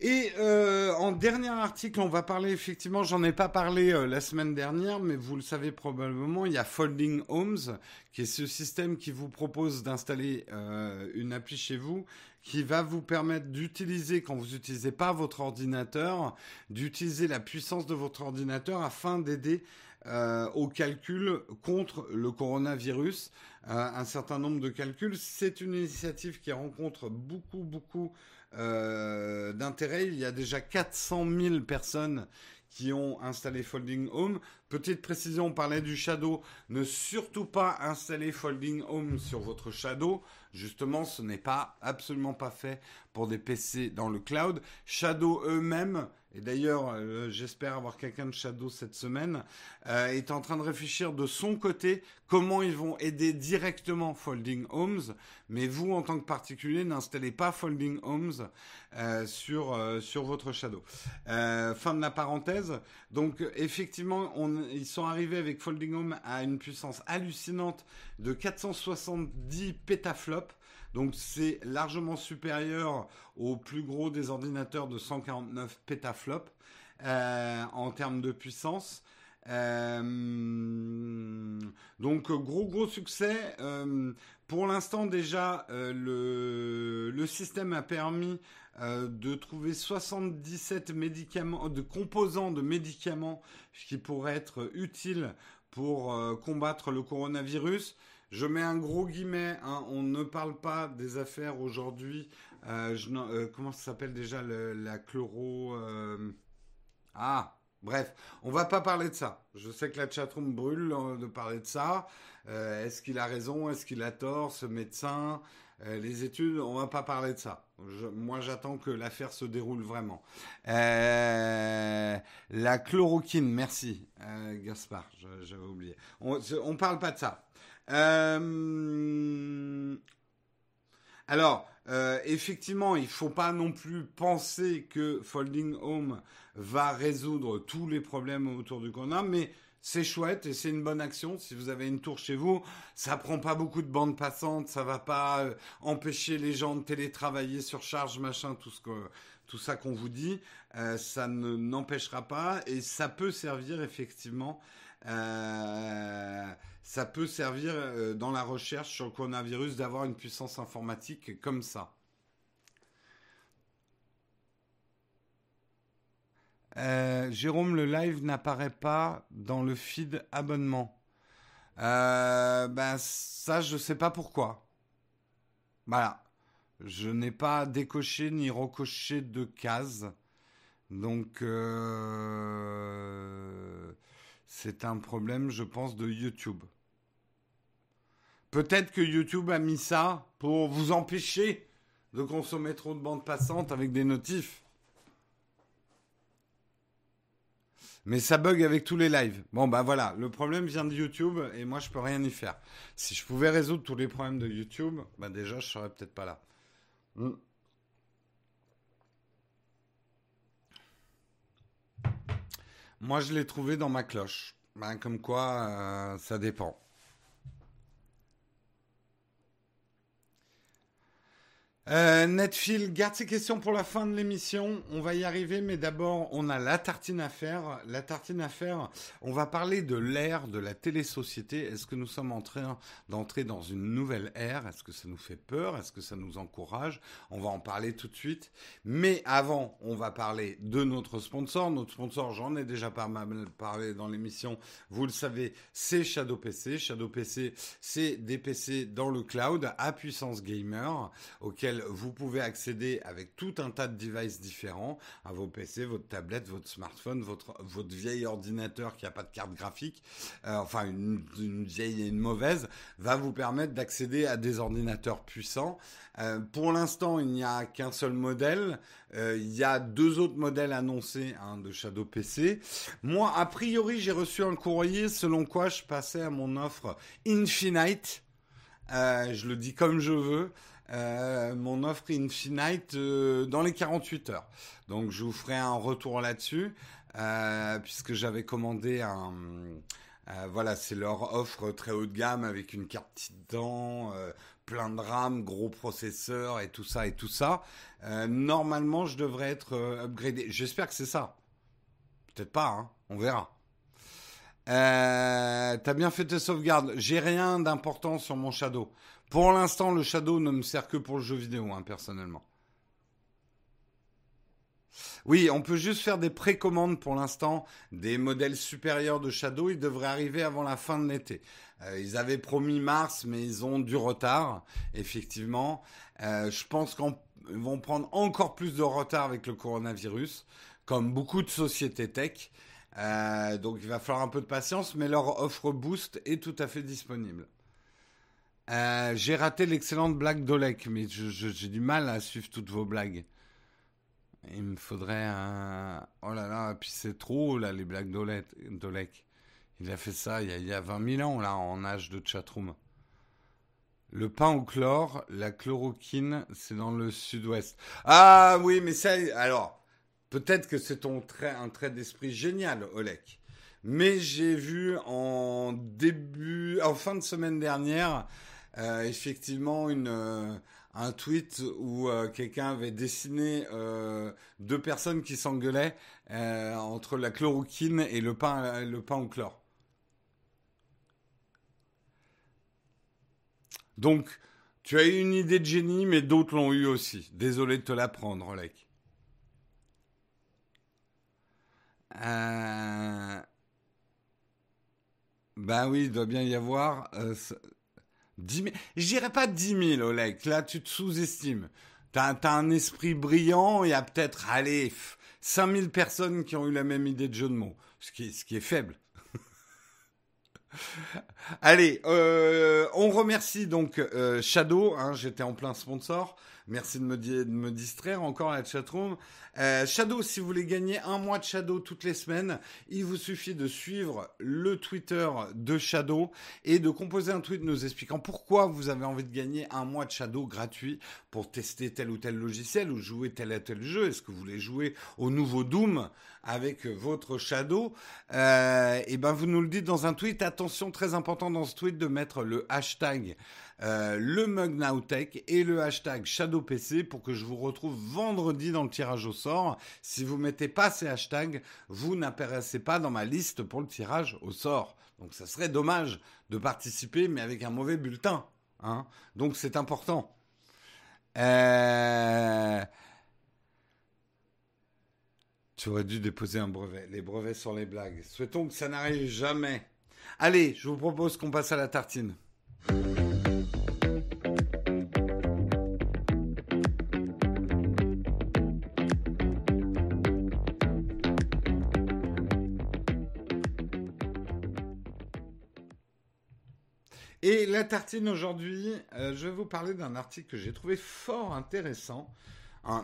Et euh, en dernier article, on va parler effectivement, j'en ai pas parlé euh, la semaine dernière, mais vous le savez probablement, il y a Folding Homes, qui est ce système qui vous propose d'installer euh, une appli chez vous, qui va vous permettre d'utiliser, quand vous n'utilisez pas votre ordinateur, d'utiliser la puissance de votre ordinateur afin d'aider au calcul contre le coronavirus. un certain nombre de calculs. C'est une initiative qui rencontre beaucoup, beaucoup euh, d'intérêt. Il y a déjà 400 000 personnes qui ont installé Folding Home. Petite précision, on parlait du Shadow. Ne surtout pas installer Folding Home sur votre Shadow. Justement, ce n'est pas absolument pas fait pour des PC dans le cloud. Shadow eux-mêmes et d'ailleurs, euh, j'espère avoir quelqu'un de Shadow cette semaine, euh, est en train de réfléchir de son côté comment ils vont aider directement Folding Homes. Mais vous, en tant que particulier, n'installez pas Folding Homes euh, sur, votre Shadow. fin de la parenthèse. Donc, effectivement, ils sont arrivés avec Folding Home à une puissance hallucinante de 470 pétaflops. Donc c'est largement supérieur au plus gros des ordinateurs de 149 pétaflops euh, en termes de puissance. Euh, donc gros gros succès. Euh, pour l'instant déjà, le, le, système a permis de trouver 77 médicaments, de composants de médicaments qui pourraient être utiles pour combattre le coronavirus. Je mets un gros guillemet. Hein, on ne parle pas des affaires aujourd'hui. Euh, euh, comment ça s'appelle déjà la chloro euh, Ah, bref, on va pas parler de ça. Je sais que la chatroom brûle de parler de ça. Est-ce qu'il a raison? Est-ce qu'il a tort Ce médecin? Les études, on va pas parler de ça. moi, j'attends que l'affaire se déroule vraiment. la chloroquine, merci, Gaspard, j'avais oublié. On, on parle pas de ça. Euh, alors, euh, effectivement, il ne faut pas non plus penser que Folding Home va résoudre tous les problèmes autour du corona, mais c'est chouette et c'est une bonne action. Si vous avez une tour chez vous, ça prend pas beaucoup de bandes passantes, ça va pas euh, empêcher les gens de télétravailler sur charge, machin, tout ce que tout ça qu'on vous dit, ça ne n'empêchera pas et ça peut servir effectivement. Ça peut servir euh, dans la recherche sur le coronavirus d'avoir une puissance informatique comme ça. Euh, Jérôme, le live n'apparaît pas dans le feed abonnement. Euh, ben ça, je sais pas pourquoi. Voilà. Je n'ai pas décoché ni recoché de case. Donc, C'est un problème, je pense, de YouTube. Peut-être que YouTube a mis ça pour vous empêcher de consommer trop de bandes passantes avec des notifs. Mais ça bug avec tous les lives. Bon, bah voilà, le problème vient de YouTube et moi je peux rien y faire. Si je pouvais résoudre tous les problèmes de YouTube, bah déjà je serais peut-être pas là. Hmm. Moi je l'ai trouvé dans ma cloche. Ben, comme quoi, euh, ça dépend. Euh, Netfield garde ses questions pour la fin de l'émission. On va y arriver, mais d'abord, on a la tartine à faire. La tartine à faire, on va parler de l'ère de la télésociété. Est-ce que nous sommes en train d'entrer dans une nouvelle ère? Est-ce que ça nous fait peur? Est-ce que ça nous encourage? On va en parler tout de suite. Mais avant, on va parler de notre sponsor. Notre sponsor, j'en ai déjà parlé dans l'émission. Vous le savez, c'est Shadow PC. Shadow PC, c'est des PC dans le cloud à puissance gamer vous pouvez accéder avec tout un tas de devices différents à vos PC, votre tablette, votre smartphone, votre, votre vieil ordinateur qui n'a pas de carte graphique, euh, enfin une, vieille et une mauvaise, va vous permettre d'accéder à des ordinateurs puissants. Euh, pour l'instant, il n'y a qu'un seul modèle. Euh, il y a deux autres modèles annoncés de Shadow PC. Moi, a priori, j'ai reçu un courrier selon quoi je passais à mon offre Infinite. je le dis comme je veux. Euh, mon offre Infinite euh, dans les 48 heures. Donc je vous ferai un retour là-dessus, euh, puisque j'avais commandé un... voilà, c'est leur offre très haut de gamme avec une carte Titan, plein de RAM, gros processeur et tout ça et tout ça. normalement, je devrais être upgradé. J'espère que c'est ça. Peut-être pas, hein. on verra. T'as bien fait tes sauvegardes. J'ai rien d'important sur mon Shadow. Pour l'instant, le Shadow ne me sert que pour le jeu vidéo, hein, personnellement. Oui, on peut juste faire des précommandes pour l'instant des modèles supérieurs de Shadow. Ils devraient arriver avant la fin de l'été. Euh, ils avaient promis mars, mais ils ont du retard, effectivement. Euh, je pense qu'ils vont prendre encore plus de retard avec le coronavirus, comme beaucoup de sociétés tech. Euh, donc il va falloir un peu de patience, mais leur offre Boost est tout à fait disponible. Euh, j'ai raté l'excellente blague d'Olek, mais j'ai du mal à suivre toutes vos blagues. Il me faudrait un... Oh là là, puis c'est trop, là, les blagues d'Olek. Il a fait ça il y a, il y a 20 000 ans, là, en âge de chatroom. Le pain au chlore, la chloroquine, c'est dans le sud-ouest. Ah oui, mais ça... Alors, peut-être que c'est ton trait, un trait d'esprit génial, Olek. Mais j'ai vu en début, en fin de semaine dernière, euh, effectivement euh, un tweet où euh, quelqu'un avait dessiné deux personnes qui s'engueulaient entre la chloroquine et le pain le chlore. Donc, tu as eu une idée de génie, mais d'autres l'ont eu aussi. Désolé de te l'apprendre, Olek. Euh... Ben oui, il doit bien y avoir 10 000. Je dirais pas 10 000, Oleg. Là, tu te sous-estimes. T'as as un esprit brillant. Il y a peut-être, allez, 5 000 personnes qui ont eu la même idée de jeu de mots. Ce qui, ce qui est faible. allez, euh, on remercie donc euh, Shadow. Hein, J'étais en plein sponsor. Merci de me, distraire encore la chatroom. Euh, Shadow, si vous voulez gagner un mois de Shadow toutes les semaines, il vous suffit de suivre le Twitter de Shadow et de composer un tweet nous expliquant pourquoi vous avez envie de gagner un mois de Shadow gratuit pour tester tel ou tel logiciel ou jouer tel ou tel jeu. Est-ce que vous voulez jouer au nouveau Doom avec votre Shadow? Euh, Et ben vous nous le dites dans un tweet. Attention, très important dans ce tweet de mettre le hashtag euh, le mug Nowtech et le hashtag ShadowPC pour que je vous retrouve vendredi dans le tirage au sort. Si vous mettez pas ces hashtags, vous n'apparaissez pas dans ma liste pour le tirage au sort. Donc ça serait dommage de participer mais avec un mauvais bulletin. Hein Donc c'est important. Euh... Tu aurais dû déposer un brevet. Les brevets sur les blagues. Souhaitons que ça n'arrive jamais. Allez, je vous propose qu'on passe à la tartine. La tartine aujourd'hui, euh, je vais vous parler d'un article que j'ai trouvé fort intéressant.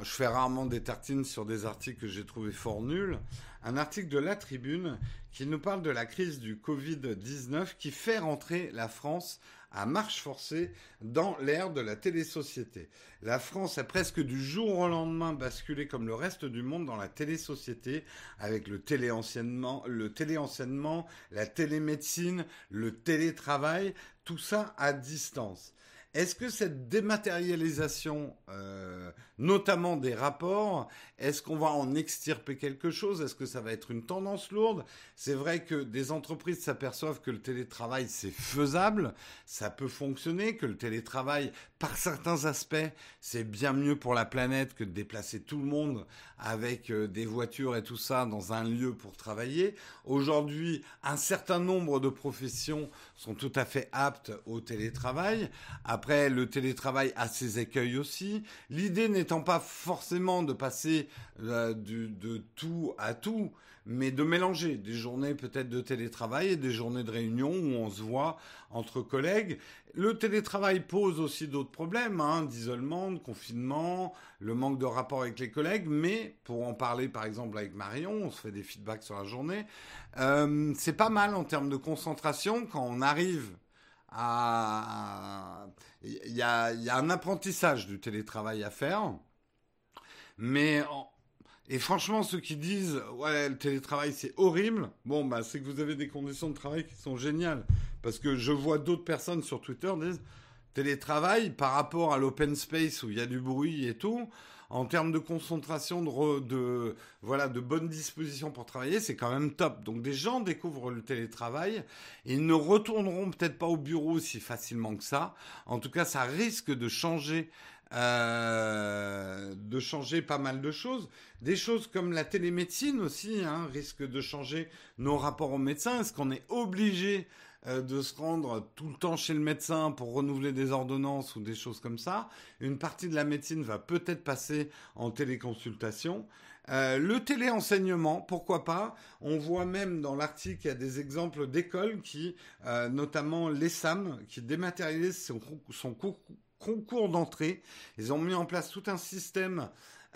Je fais rarement des tartines sur des articles que j'ai trouvé fort nuls. Un article de La Tribune qui nous parle de la crise du Covid-19 qui fait rentrer la France à marche forcée dans l'ère de la télésociété. La France a presque du jour au lendemain basculé comme le reste du monde dans la télésociété avec le téléenseignement, le téléenseignement, la télémédecine, le télétravail, tout ça à distance. Est-ce que cette dématérialisation, euh, notamment des rapports, est-ce qu'on va en extirper quelque chose? Est-ce que ça va être une tendance lourde? C'est vrai que des entreprises s'aperçoivent que le télétravail, c'est faisable, ça peut fonctionner, que le télétravail, par certains aspects, c'est bien mieux pour la planète que de déplacer tout le monde avec euh, des voitures et tout ça dans un lieu pour travailler. Aujourd'hui, un certain nombre de professions sont tout à fait aptes au télétravail. Après, le télétravail a ses écueils aussi. L'idée n'étant pas forcément de passer euh, de tout à tout, mais de mélanger des journées peut-être de télétravail et des journées de réunion où on se voit entre collègues. Le télétravail pose aussi d'autres problèmes, hein, d'isolement, de confinement, le manque de rapport avec les collègues, mais pour en parler par exemple avec Marion, on se fait des feedbacks sur la journée, euh, c'est pas mal en termes de concentration quand on arrive à... Il y a, y a un apprentissage du télétravail à faire, mais et franchement, ceux qui disent ouais le télétravail c'est horrible, bon bah c'est que vous avez des conditions de travail qui sont géniales. Parce que je vois d'autres personnes sur Twitter disent télétravail par rapport à l'open space où il y a du bruit et tout, en termes de concentration, de, de voilà, de bonnes dispositions pour travailler, c'est quand même top. Donc des gens découvrent le télétravail, ils ne retourneront peut-être pas au bureau aussi facilement que ça. En tout cas, ça risque de changer euh, de changer pas mal de choses. Des choses comme la télémédecine aussi hein, risquent de changer nos rapports aux médecins. Est-ce qu'on est obligé euh, de se rendre tout le temps chez le médecin pour renouveler des ordonnances ou des choses comme ça? Une partie de la médecine va peut-être passer en téléconsultation. Euh, le téléenseignement, pourquoi pas? On voit même dans l'article, il y a des exemples d'écoles qui, notamment l'ESAM, qui dématérialisent son, son concours d'entrée. Ils ont mis en place tout un système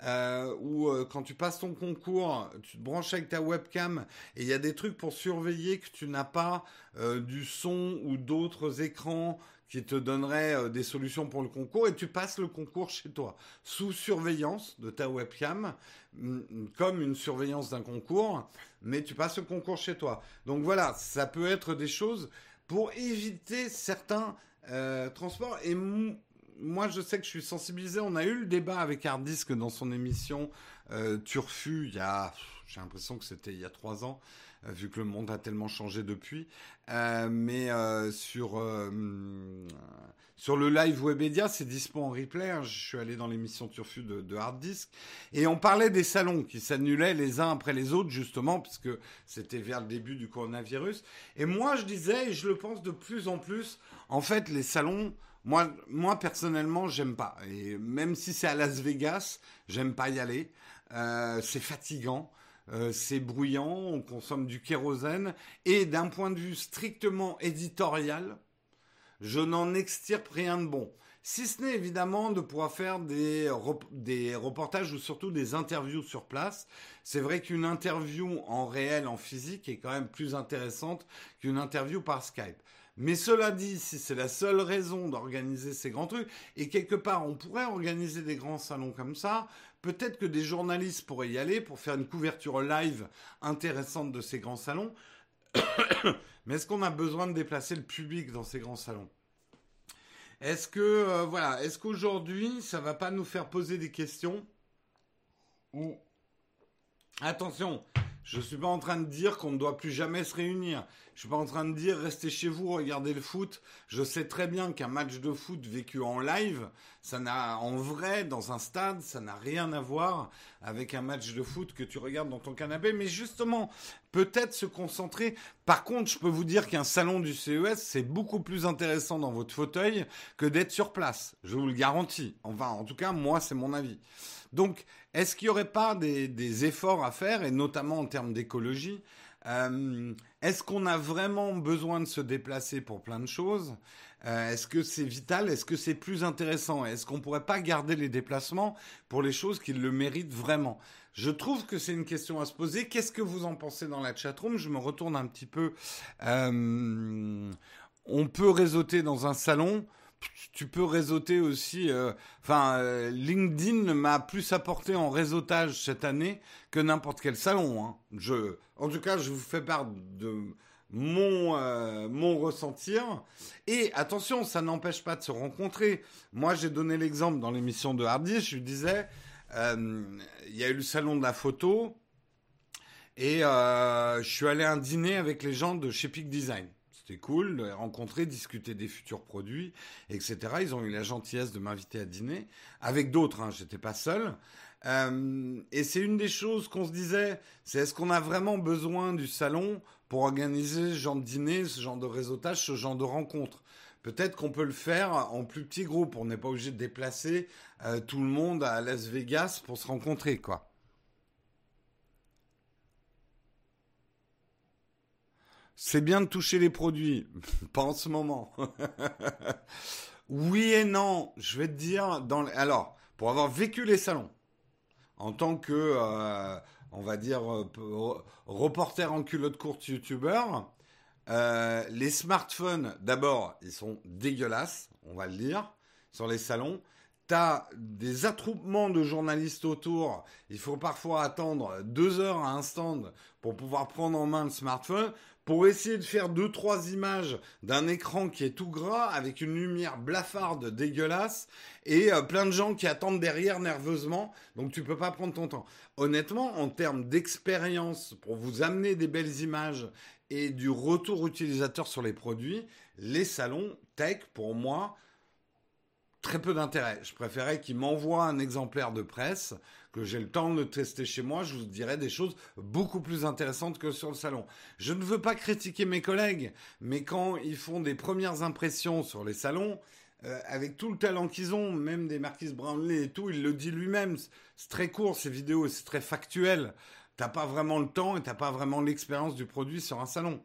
euh, où euh, quand tu passes ton concours, tu te branches avec ta webcam et il y a des trucs pour surveiller que tu n'as pas euh, du son ou d'autres écrans qui te donneraient des solutions pour le concours et tu passes le concours chez toi sous surveillance de ta webcam mm, comme une surveillance d'un concours mais tu passes le concours chez toi. Donc voilà, ça peut être des choses pour éviter certains transports et moi, je sais que je suis sensibilisé. On a eu le débat avec Hardisk dans son émission euh, Turfu il y a, j'ai l'impression que c'était il y a trois ans, euh, vu que le monde a tellement changé depuis. Euh, mais sur sur le live Webedia, c'est dispo en replay. Hein. Je suis allé dans l'émission Turfu de, de Hardisk et on parlait des salons qui s'annulaient les uns après les autres, justement, puisque c'était vers le début du coronavirus. Et moi, je disais, et je le pense de plus en plus, en fait, les salons moi, moi personnellement, j'aime pas. Et même si c'est à Las Vegas, j'aime pas y aller. Euh, c'est fatigant. Euh, c'est bruyant, on consomme du kérosène, et d'un point de vue strictement éditorial, je n'en extirpe rien de bon. Si ce n'est évidemment de pouvoir faire des, des reportages ou surtout des interviews sur place. C'est vrai qu'une interview en réel, en physique, est quand même plus intéressante qu'une interview par Skype. Mais cela dit, si c'est la seule raison d'organiser ces grands trucs, et quelque part on pourrait organiser des grands salons comme ça, peut-être que des journalistes pourraient y aller pour faire une couverture live intéressante de ces grands salons. Mais est-ce qu'on a besoin de déplacer le public dans ces grands salons? Est-ce que euh, voilà, est-ce qu'aujourd'hui ça va pas nous faire poser des questions? Ou attention, je suis pas en train de dire qu'on ne doit plus jamais se réunir. Je suis pas en train de dire restez chez vous, regardez le foot. Je sais très bien qu'un match de foot vécu en live, ça n'a en vrai dans un stade, ça n'a rien à voir avec un match de foot que tu regardes dans ton canapé. Mais justement, peut-être se concentrer. Par contre, je peux vous dire qu'un salon du CES, c'est beaucoup plus intéressant dans votre fauteuil que d'être sur place. Je vous le garantis. Enfin, en tout cas, moi, c'est mon avis. Donc, est-ce qu'il n'y aurait pas des, des efforts à faire, et notamment en termes d'écologie Euh, est-ce qu'on a vraiment besoin de se déplacer pour plein de choses? Euh, Est-ce que c'est vital? Est-ce que c'est plus intéressant? Est-ce qu'on pourrait pas garder les déplacements pour les choses qui le méritent vraiment? Je trouve que c'est une question à se poser. Qu'est-ce que vous en pensez dans la chatroom? Je me retourne un petit peu. Euh, on peut réseauter dans un salon tu peux réseauter aussi. Euh, enfin, euh, LinkedIn m'a plus apporté en réseautage cette année que n'importe quel salon. Hein. Je, en tout cas, je vous fais part de mon euh, mon ressentir. Et attention, ça n'empêche pas de se rencontrer. Moi, j'ai donné l'exemple dans l'émission de Hardy. Je disais, il y a eu le salon de la photo. Et je suis allé à un dîner avec les gens de chez Peak Design. C'était cool, de les rencontrer, discuter des futurs produits, etc. Ils ont eu la gentillesse de m'inviter à dîner avec d'autres. Hein, J'étais pas seul. Euh, et c'est une des choses qu'on se disait, c'est est-ce qu'on a vraiment besoin du salon pour organiser ce genre de dîner, ce genre de réseautage, ce genre de rencontre? Peut-être qu'on peut le faire en plus petit groupe. On n'est pas obligé de déplacer euh, tout le monde à Las Vegas pour se rencontrer, quoi. C'est bien de toucher les produits, pas en ce moment. oui et non, je vais te dire. Dans Alors, pour avoir vécu les salons, en tant que, euh, on va dire, euh, reporter en culotte courte youtubeur, euh, les smartphones, d'abord, ils sont dégueulasses, on va le dire, sur les salons. T'as des attroupements de journalistes autour. Il faut parfois attendre deux heures à un stand pour pouvoir prendre en main le smartphone pour essayer de faire deux trois images d'un écran qui est tout gras avec une lumière blafarde dégueulasse et euh, plein de gens qui attendent derrière nerveusement donc tu peux pas prendre ton temps. Honnêtement en termes d'expérience pour vous amener des belles images et du retour utilisateur sur les produits, les salons tech pour moi très peu d'intérêt. Je préférais qu'ils m'envoient un exemplaire de presse que j'ai le temps de tester chez moi, je vous dirai des choses beaucoup plus intéressantes que sur le salon. Je ne veux pas critiquer mes collègues, mais quand ils font des premières impressions sur les salons, euh, avec tout le talent qu'ils ont, même des Marquis Brownlee et tout, il le dit lui-même, c'est très court ces vidéos, c'est très factuel. T'as pas vraiment le temps et t'as pas vraiment l'expérience du produit sur un salon.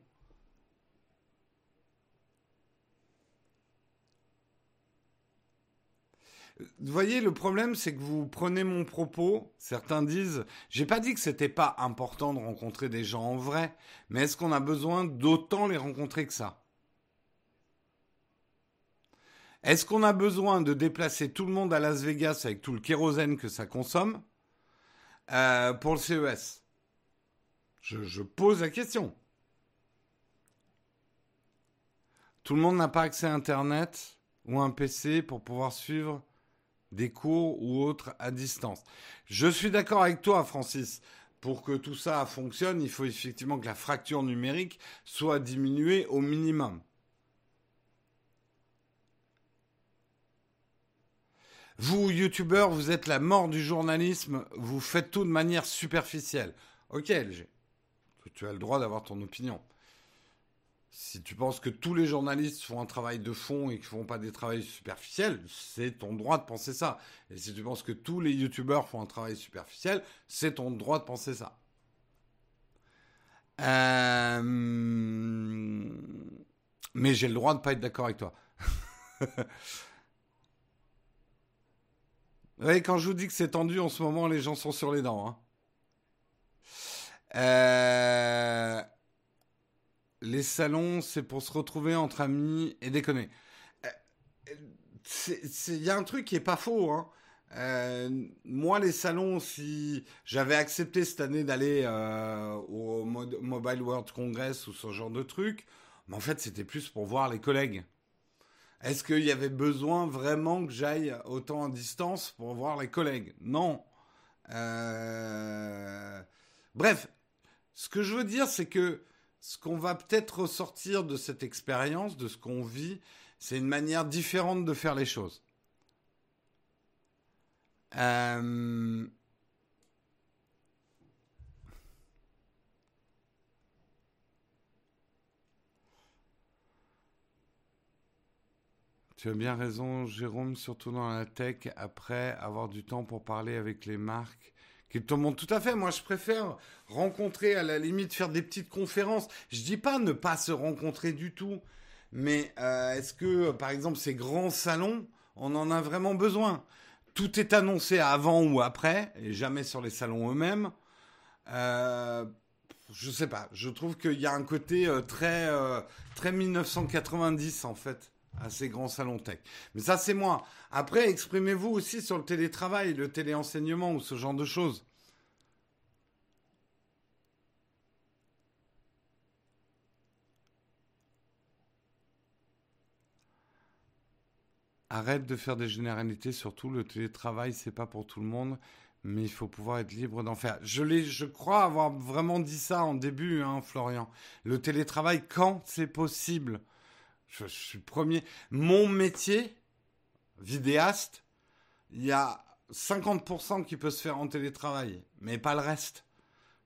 Vous voyez, le problème, c'est que vous prenez mon propos. Certains disent, j'ai pas dit que c'était pas important de rencontrer des gens en vrai, mais est-ce qu'on a besoin d'autant les rencontrer que ça? Est-ce qu'on a besoin de déplacer tout le monde à Las Vegas avec tout le kérosène que ça consomme euh, pour le CES je, je pose la question. Tout le monde n'a pas accès à Internet ou un PC pour pouvoir suivre des cours ou autres à distance. Je suis d'accord avec toi, Francis. Pour que tout ça fonctionne, il faut effectivement que la fracture numérique soit diminuée au minimum. Vous, youtubeurs, vous êtes la mort du journalisme, vous faites tout de manière superficielle. Ok, LG. Tu as le droit d'avoir ton opinion. Si tu penses que tous les journalistes font un travail de fond et qu'ils font pas des travails superficiels, c'est ton droit de penser ça. Et si tu penses que tous les youtubeurs font un travail superficiel, c'est ton droit de penser ça. Euh, mais j'ai le droit de pas être d'accord avec toi. oui, quand je vous dis que c'est tendu en ce moment, les gens sont sur les dents. Hein. Euh les salons, c'est pour se retrouver entre amis et déconner. Il euh, y a un truc qui est pas faux. Hein. Euh, moi, les salons, si j'avais accepté cette année d'aller euh, au Mobile World Congress ou ce genre de truc, mais en fait, c'était plus pour voir les collègues. Est-ce qu'il y avait besoin vraiment que j'aille autant à distance pour voir les collègues? Non. Bref, ce que je veux dire, c'est que ce qu'on va peut-être ressortir de cette expérience, de ce qu'on vit, c'est une manière différente de faire les choses. Euh, tu as bien raison, Jérôme, surtout dans la tech, après avoir du temps pour parler avec les marques Qui le monde, tout à fait. Moi, je préfère rencontrer, à la limite, faire des petites conférences. Je dis pas ne pas se rencontrer du tout, mais euh, est-ce que, par exemple, ces grands salons, on en a vraiment besoin? Tout est annoncé avant ou après, et jamais sur les salons eux-mêmes. Euh, je sais pas. Je trouve qu'il y a un côté euh, très, euh, très 1990 en fait à ces grands salons tech. Mais ça, c'est moi. Après, exprimez-vous aussi sur le télétravail, le téléenseignement ou ce genre de choses. Arrête de faire des généralités, surtout le télétravail, c'est pas pour tout le monde mais il faut pouvoir être libre d'en faire. Je, je crois avoir vraiment dit ça en début, hein, Florian. Le télétravail, quand c'est possible? Je, suis premier. Mon métier, vidéaste, il y a 50% qui peut se faire en télétravail, mais pas le reste.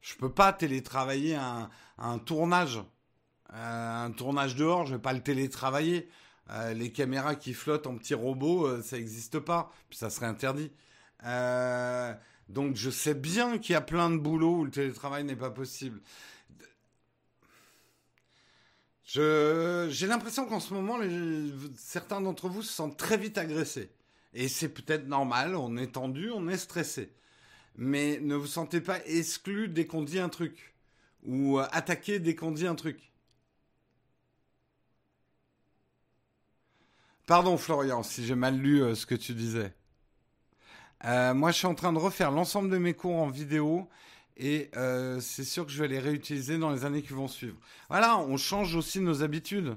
Je peux pas télétravailler un, un tournage. Euh, un tournage dehors, je vais pas le télétravailler. Euh, les caméras qui flottent en petits robots, euh, ça n'existe pas. Puis ça serait interdit. Donc je sais bien qu'il y a plein de boulots où le télétravail n'est pas possible. J'ai l'impression qu'en ce moment, certains d'entre vous se sentent très vite agressés. Et c'est peut-être normal, on est tendu, on est stressé. Mais ne vous sentez pas exclu dès qu'on dit un truc. Ou attaqué dès qu'on dit un truc. Pardon Florian, si j'ai mal lu euh, ce que tu disais. Euh, moi, je suis en train de refaire l'ensemble de mes cours en vidéo et euh, c'est sûr que je vais les réutiliser dans les années qui vont suivre. Voilà, on change aussi nos habitudes.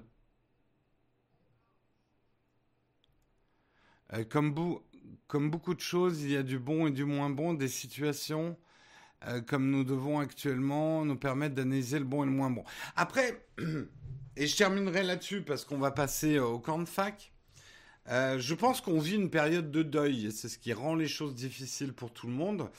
Euh, comme, beaucoup de choses, il y a du bon et du moins bon, des situations comme nous devons actuellement nous permettre d'analyser le bon et le moins bon. Après, et je terminerai là-dessus parce qu'on va passer au camp de fac. Euh, je pense qu'on vit une période de deuil, c'est ce qui rend les choses difficiles pour tout le monde.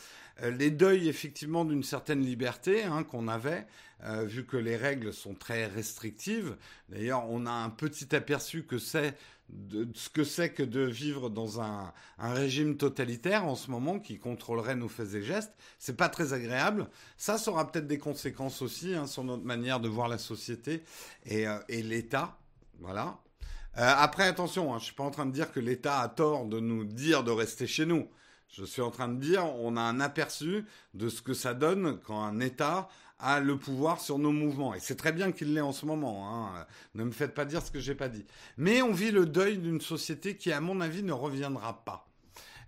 Euh, les deuils effectivement d'une certaine liberté hein, qu'on avait, euh, vu que les règles sont très restrictives. D'ailleurs, on a un petit aperçu que c'est de ce que c'est que de vivre dans un, un, régime totalitaire en ce moment qui contrôlerait nos faits et gestes. C'est pas très agréable. Ça, ça aura peut-être des conséquences aussi hein, sur notre manière de voir la société et, et l'État. Voilà. Euh, après, attention, hein, je suis pas en train de dire que l'État a tort de nous dire de rester chez nous. Je suis en train de dire, on a un aperçu de ce que ça donne quand un État a le pouvoir sur nos mouvements. Et c'est très bien qu'il l'ait en ce moment. Hein. Ne me faites pas dire ce que j'ai pas dit. Mais on vit le deuil d'une société qui, à mon avis, ne reviendra pas.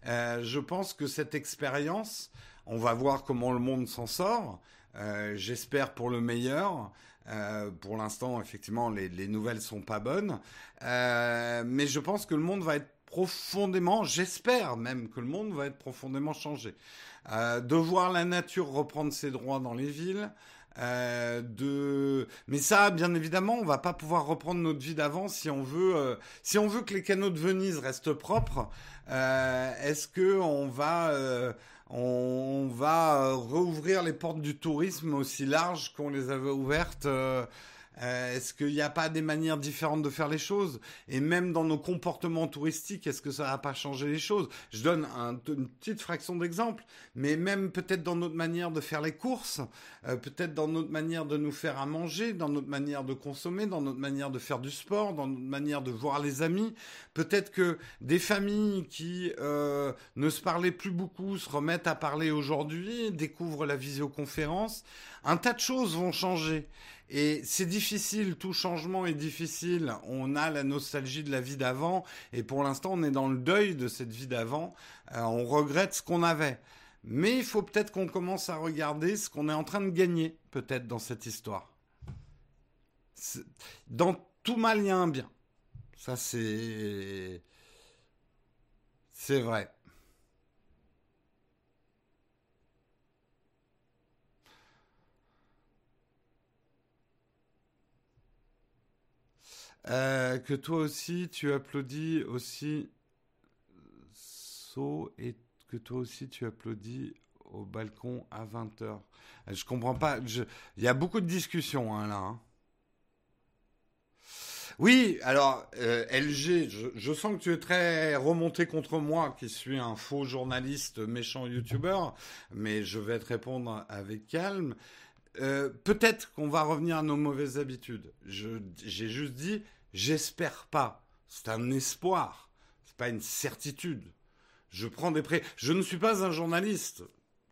Euh, je pense que cette expérience, on va voir comment le monde s'en sort. Euh, J'espère pour le meilleur. Euh, pour l'instant, effectivement, les, les nouvelles sont pas bonnes, euh, mais je pense que le monde va être profondément, j'espère même que le monde va être profondément changé. Euh, de voir la nature reprendre ses droits dans les villes, de... Mais ça, bien évidemment, on va pas pouvoir reprendre notre vie d'avant si on veut, si on veut que les canaux de Venise restent propres. Est-ce que on va on va euh, rouvrir les portes du tourisme aussi larges qu'on les avait ouvertes euh, est-ce qu'il n'y a pas des manières différentes de faire les choses? Et même dans nos comportements touristiques, est-ce que ça va pas changer les choses? Je donne un, une petite fraction d'exemple, mais même peut-être dans notre manière de faire les courses, euh, peut-être dans notre manière de nous faire à manger, dans notre manière de consommer, dans notre manière de faire du sport, dans notre manière de voir les amis. Peut-être que des familles qui euh, ne se parlaient plus beaucoup se remettent à parler aujourd'hui, découvrent la visioconférence. Un tas de choses vont changer. Et c'est difficile, tout changement est difficile. On a la nostalgie de la vie d'avant, et pour l'instant, on est dans le deuil de cette vie d'avant. Euh, on regrette ce qu'on avait. Mais il faut peut-être qu'on commence à regarder ce qu'on est en train de gagner, peut-être, dans cette histoire. Dans tout mal, il y a un bien. Ça, c'est... C'est vrai. Euh, que toi aussi, tu applaudis aussi saut et que toi aussi, tu applaudis au balcon à 20h. Euh, je comprends pas. Il y a beaucoup de discussions hein, là. Hein. Oui, alors euh, LG, je, sens que tu es très remonté contre moi, qui suis un faux journaliste méchant youtubeur, mais je vais te répondre avec calme. Euh, peut-être qu'on va revenir à nos mauvaises habitudes. J'ai juste dit, j'espère pas. C'est un espoir, c'est pas une certitude. Je prends des pré. Je ne suis pas un journaliste,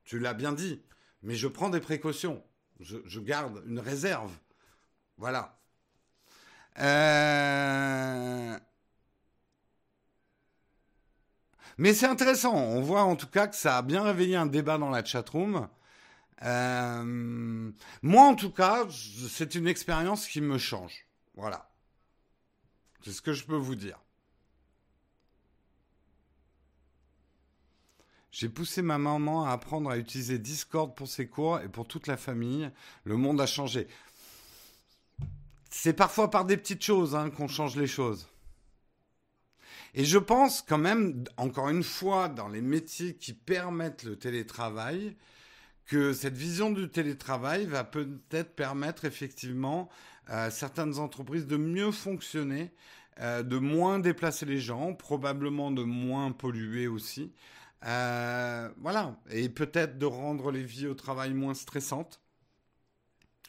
tu l'as bien dit, mais je prends des précautions. je garde une réserve. Voilà. Euh, mais c'est intéressant. On voit en tout cas que ça a bien réveillé un débat dans la chatroom. Euh... Moi, en tout cas, c'est une expérience qui me change. Voilà. C'est ce que je peux vous dire. J'ai poussé ma maman à apprendre à utiliser Discord pour ses cours et pour toute la famille. Le monde a changé c'est parfois par des petites choses hein, qu'on change les choses. Et je pense quand même, encore une fois, dans les métiers qui permettent le télétravail, que cette vision du télétravail va peut-être permettre effectivement à certaines entreprises de mieux fonctionner, euh, de moins déplacer les gens, probablement de moins polluer aussi. Euh, voilà, et peut-être de rendre les vies au travail moins stressantes.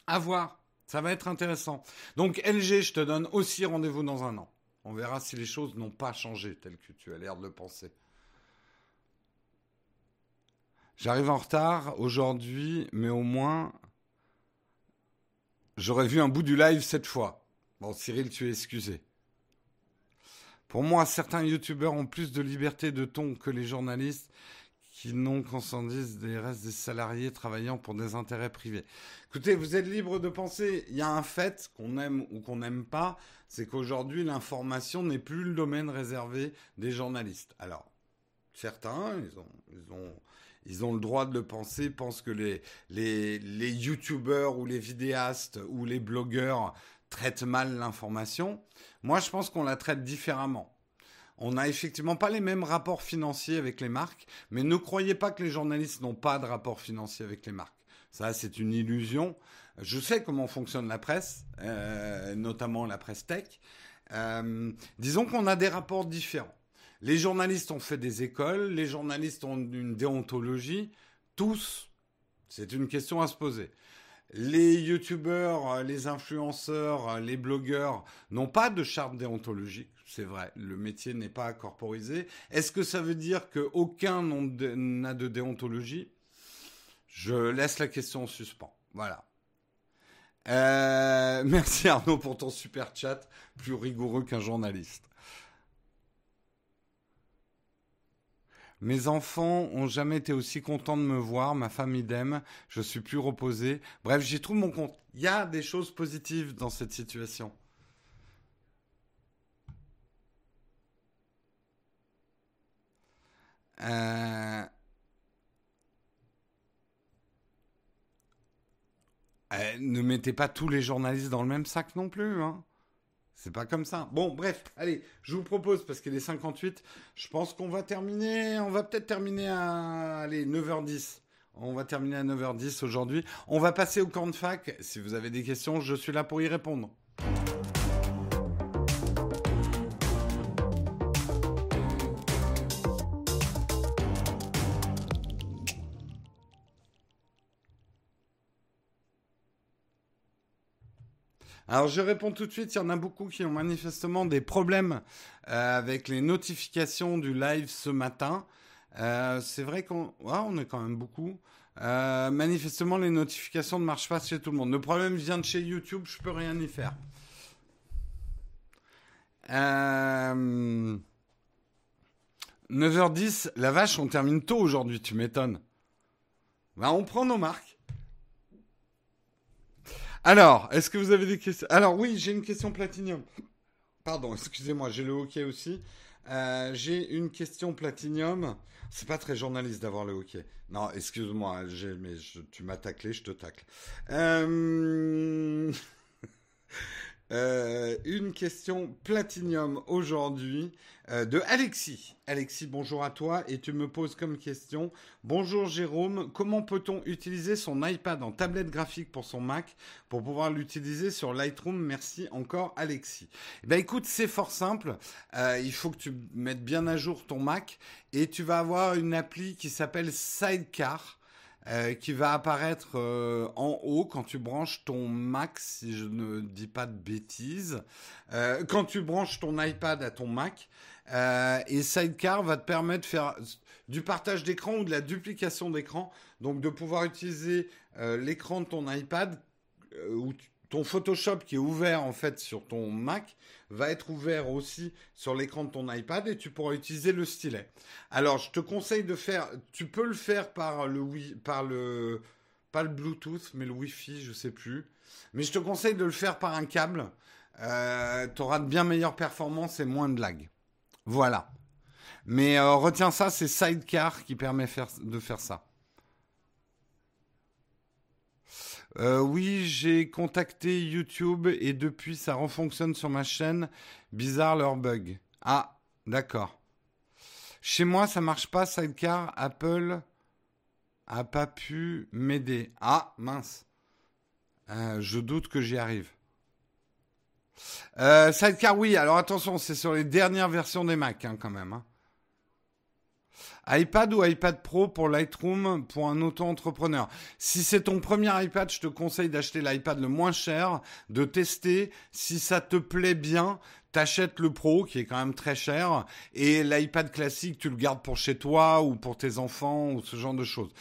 À voir. Ça va être intéressant. Donc LG, je te donne aussi rendez-vous dans un an. On verra si les choses n'ont pas changé tel que tu as l'air de le penser. J'arrive en retard aujourd'hui, mais au moins j'aurais vu un bout du live cette fois. Bon, Cyril, tu es excusé. Pour moi, certains youtubeurs ont plus de liberté de ton que les journalistes qui n'ont qu'en des restes des salariés travaillant pour des intérêts privés. Écoutez, vous êtes libre de penser. Il y a un fait qu'on aime ou qu'on n'aime pas, c'est qu'aujourd'hui l'information n'est plus le domaine réservé des journalistes. Alors, certains, ils ont, ils ont, ils ont le droit de le penser, pensent que les, les, youtubeurs ou les vidéastes ou les blogueurs traitent mal l'information. Moi, je pense qu'on la traite différemment. On n'a effectivement pas les mêmes rapports financiers avec les marques, mais ne croyez pas que les journalistes n'ont pas de rapports financiers avec les marques. Ça, c'est une illusion. Je sais comment fonctionne la presse, euh, notamment la presse tech. Euh, disons qu'on a des rapports différents. Les journalistes ont fait des écoles, les journalistes ont une déontologie. Tous, c'est une question à se poser. Les youtubeurs, les influenceurs, les blogueurs n'ont pas de charte déontologique c'est vrai, le métier n'est pas corporisé. Est-ce que ça veut dire qu'aucun n'a de déontologie? Je laisse la question en suspens. Voilà. Euh, merci Arnaud pour ton super chat, plus rigoureux qu'un journaliste. Mes enfants ont jamais été aussi contents de me voir, ma famille idem, je suis plus reposé. Bref, j'y trouve mon compte. Il y a des choses positives dans cette situation. Euh, euh, ne mettez pas tous les journalistes dans le même sac non plus. Hein. C'est pas comme ça. Bon, bref, allez, je vous propose, parce qu'il est 58, je pense qu'on va terminer, on va peut-être terminer à allez, 9h10. On va terminer à 9h10 aujourd'hui. On va passer au camp de fac. Si vous avez des questions, je suis là pour y répondre. Alors je réponds tout de suite, il y en a beaucoup qui ont manifestement des problèmes euh, avec les notifications du live ce matin. Euh, c'est vrai qu'on on est quand même beaucoup. Euh, manifestement, les notifications ne marchent pas chez tout le monde. Le problème vient de chez YouTube, je peux rien y faire. 9h10, la vache, on termine tôt aujourd'hui, tu m'étonnes. Ben, on prend nos marques. Alors, est-ce que vous avez des questions? Alors oui, j'ai une question platinium. Pardon, excusez-moi, j'ai le hockey aussi. Euh, j'ai une question platinium. C'est pas très journaliste d'avoir le hockey. Non, excuse-moi, mais tu m'as taclé, je te tacle. Euh, Euh, une question platinium aujourd'hui euh, de Alexis. Alexis, bonjour à toi et tu me poses comme question Bonjour Jérôme, comment peut-on utiliser son iPad en tablette graphique pour son Mac pour pouvoir l'utiliser sur Lightroom? Merci encore Alexis. Eh ben écoute, c'est fort simple. Euh, il faut que tu mettes bien à jour ton Mac et tu vas avoir une appli qui s'appelle Sidecar. Euh, qui va apparaître euh, en haut quand tu branches ton Mac, si je ne dis pas de bêtises. Euh, quand tu branches ton iPad à ton Mac, et Sidecar va te permettre de faire du partage d'écran ou de la duplication d'écran, donc de pouvoir utiliser l'écran de ton iPad ou ton Photoshop qui est ouvert en fait sur ton Mac va être ouvert aussi sur l'écran de ton iPad et tu pourras utiliser le stylet. Alors, je te conseille de faire, tu peux le faire par le par le pas le Bluetooth, mais le Wi-Fi, je sais plus. Mais je te conseille de le faire par un câble. Euh, tu auras de bien meilleures performances et moins de lag. Voilà. Mais euh, retiens ça, c'est Sidecar qui permet de faire ça. Euh, oui, j'ai contacté YouTube et depuis ça refonctionne sur ma chaîne. Bizarre leur bug. Ah, d'accord. Chez moi, ça marche pas, Sidecar. Apple a pas pu m'aider. Ah, mince. Euh, je doute que j'y arrive. Euh, Sidecar, oui. Alors attention, c'est sur les dernières versions des Mac hein, quand même. Hein iPad ou iPad Pro pour Lightroom pour un auto-entrepreneur. Si c'est ton premier iPad, je te conseille d'acheter l'iPad le moins cher, de tester. Si ça te plaît bien, t'achètes le Pro qui est quand même très cher et l'iPad classique, tu le gardes pour chez toi ou pour tes enfants ou ce genre de choses.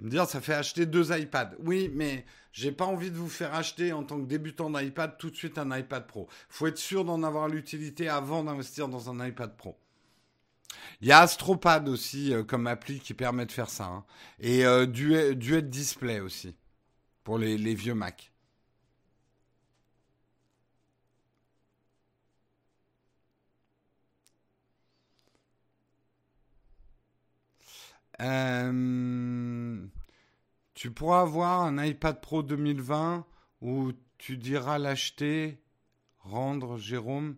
Me dire, ça fait acheter deux iPads. Oui, mais j'ai pas envie de vous faire acheter en tant que débutant d'iPad tout de suite un iPad Pro. Faut être sûr d'en avoir l'utilité avant d'investir dans un iPad Pro. Il y a Astropad aussi euh, comme appli qui permet de faire ça. Hein. Et euh, Duet, Display aussi pour les, vieux Mac. Euh, tu pourras avoir un iPad Pro 2020 où tu diras l'acheter, rendre Jérôme.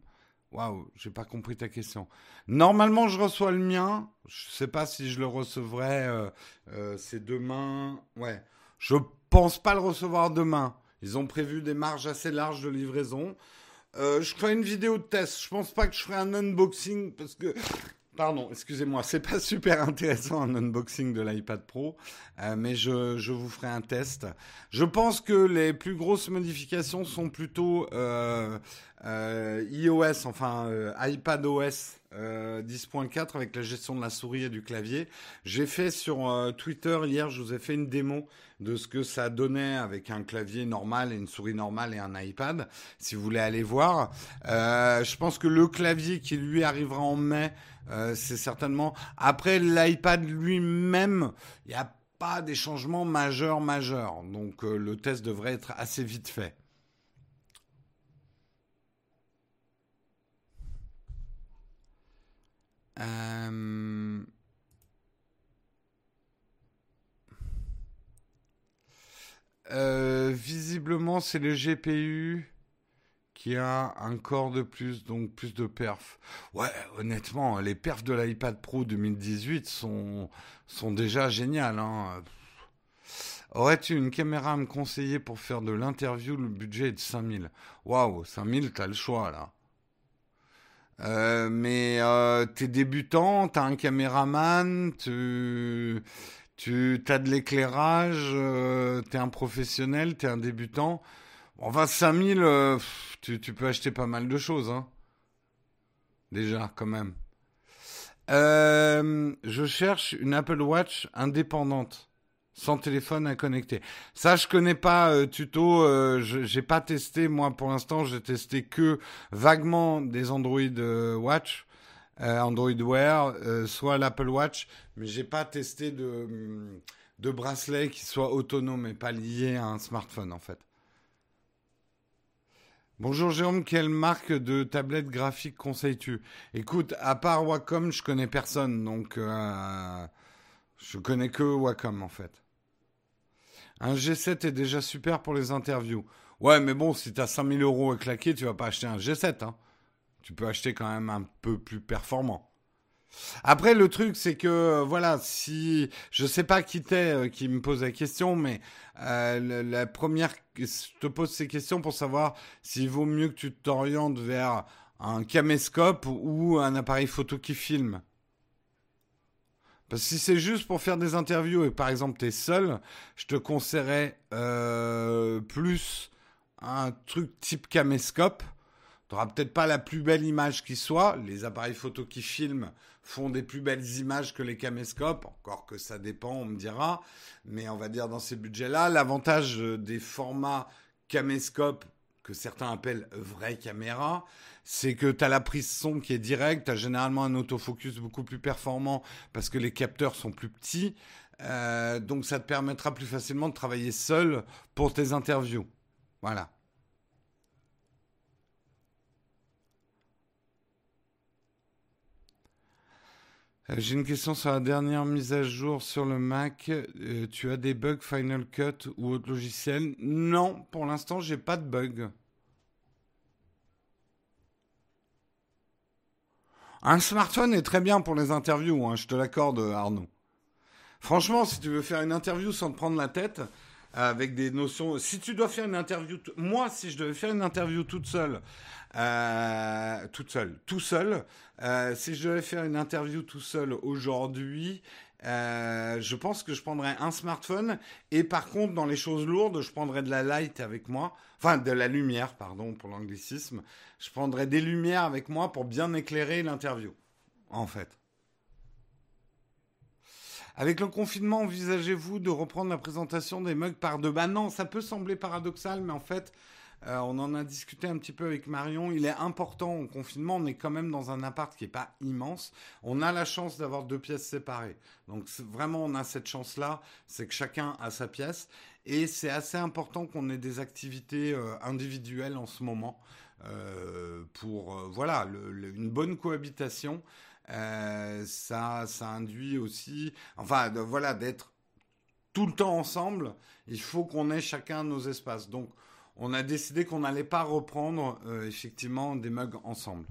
Waouh, j'ai pas compris ta question. Normalement, je reçois le mien. Je sais pas si je le recevrai. Euh, euh, c'est demain. Ouais. Je pense pas le recevoir demain. Ils ont prévu des marges assez larges de livraison. Euh, je ferai une vidéo de test. Je pense pas que je ferai un unboxing parce que Pardon, excusez-moi, c'est pas super intéressant un unboxing de l'iPad Pro, euh, mais je, je, vous ferai un test. Je pense que les plus grosses modifications sont plutôt euh, euh, iOS, enfin euh, iPadOS 10.4 avec la gestion de la souris et du clavier. J'ai fait sur Twitter hier, je vous ai fait une démo de ce que ça donnait avec un clavier normal et une souris normale et un iPad. Si vous voulez aller voir, je pense que le clavier qui lui arrivera en mai euh, c'est certainement. Après l'iPad lui-même, il n'y a pas des changements majeurs majeurs. Donc euh, le test devrait être assez vite fait. Euh, visiblement, c'est le GPU qui a un corps de plus, donc plus de perf. Ouais, honnêtement, les perfs de l'iPad Pro 2018 sont, sont déjà géniales. Hein. Aurais-tu une caméra à me conseiller pour faire de l'interview? Le budget est de 5000. Waouh, 5000, t'as le choix là. Euh, mais euh, t'es débutant, t'as un caméraman, tu, tu de l'éclairage, euh, t'es un professionnel, t'es un débutant. Enfin, 5000, euh, tu, tu, peux acheter pas mal de choses, hein. Déjà, quand même. Euh, je cherche une Apple Watch indépendante, sans téléphone à connecter. Ça, je connais pas, euh, tuto. Euh, j'ai pas testé, moi, pour l'instant, j'ai testé que vaguement des Android Watch, Android Wear, soit l'Apple Watch, mais j'ai pas testé de, de bracelet qui soit autonome et pas lié à un smartphone, en fait. Bonjour Jérôme, quelle marque de tablette graphique conseilles-tu? Écoute, à part Wacom, je connais personne, donc euh, je connais que Wacom en fait. Un G7 est déjà super pour les interviews. Ouais, mais bon, si tu as 5000 euros à claquer, tu vas pas acheter un G7. Hein. Tu peux acheter quand même un peu plus performant. Après, le truc, c'est que, euh, voilà, si. Je sais pas qui t'es euh, qui me pose la question, mais euh, la, première. Je te pose ces questions pour savoir s'il vaut mieux que tu t'orientes vers un caméscope ou un appareil photo qui filme. Parce que si c'est juste pour faire des interviews et par exemple tu es seul, je te conseillerais plus un truc type caméscope. Tu n'auras peut-être pas la plus belle image qui soit. Les appareils photo qui filment font des plus belles images que les caméscopes. Encore que ça dépend, on me dira. Mais on va dire dans ces budgets-là, l'avantage des formats caméscope que certains appellent vraie caméra, c'est que tu as la prise son qui est directe, tu as généralement un autofocus beaucoup plus performant parce que les capteurs sont plus petits. Euh, donc ça te permettra plus facilement de travailler seul pour tes interviews. Voilà. J'ai une question sur la dernière mise à jour sur le Mac. Euh, tu as des bugs Final Cut ou autre logiciel? Non, pour l'instant, j'ai pas de bugs. Un smartphone est très bien pour les interviews, hein, je te l'accorde, Arnaud. Franchement, si tu veux faire une interview sans te prendre la tête, avec des notions. Si tu dois faire une interview, moi, si je devais faire une interview toute seule, euh, toute seule, tout seul, euh, si je devais faire une interview tout seul aujourd'hui, euh, je pense que je prendrais un smartphone et par contre, dans les choses lourdes, je prendrais de la light avec moi, enfin de la lumière, pardon pour l'anglicisme. Je prendrais des lumières avec moi pour bien éclairer l'interview, en fait. Avec le confinement, envisagez-vous de reprendre la présentation des mugs par deux? Bah non, ça peut sembler paradoxal, mais en fait, euh, on en a discuté un petit peu avec Marion. Il est important au confinement, on est quand même dans un appart qui n'est pas immense. On a la chance d'avoir deux pièces séparées. Donc vraiment, on a cette chance-là, c'est que chacun a sa pièce. Et c'est assez important qu'on ait des activités euh, individuelles en ce moment euh, pour voilà une bonne cohabitation. Euh, ça, ça induit aussi, enfin, voilà, d'être tout le temps ensemble. Il faut qu'on ait chacun nos espaces. Donc, on a décidé qu'on n'allait pas reprendre euh, effectivement des mugs ensemble.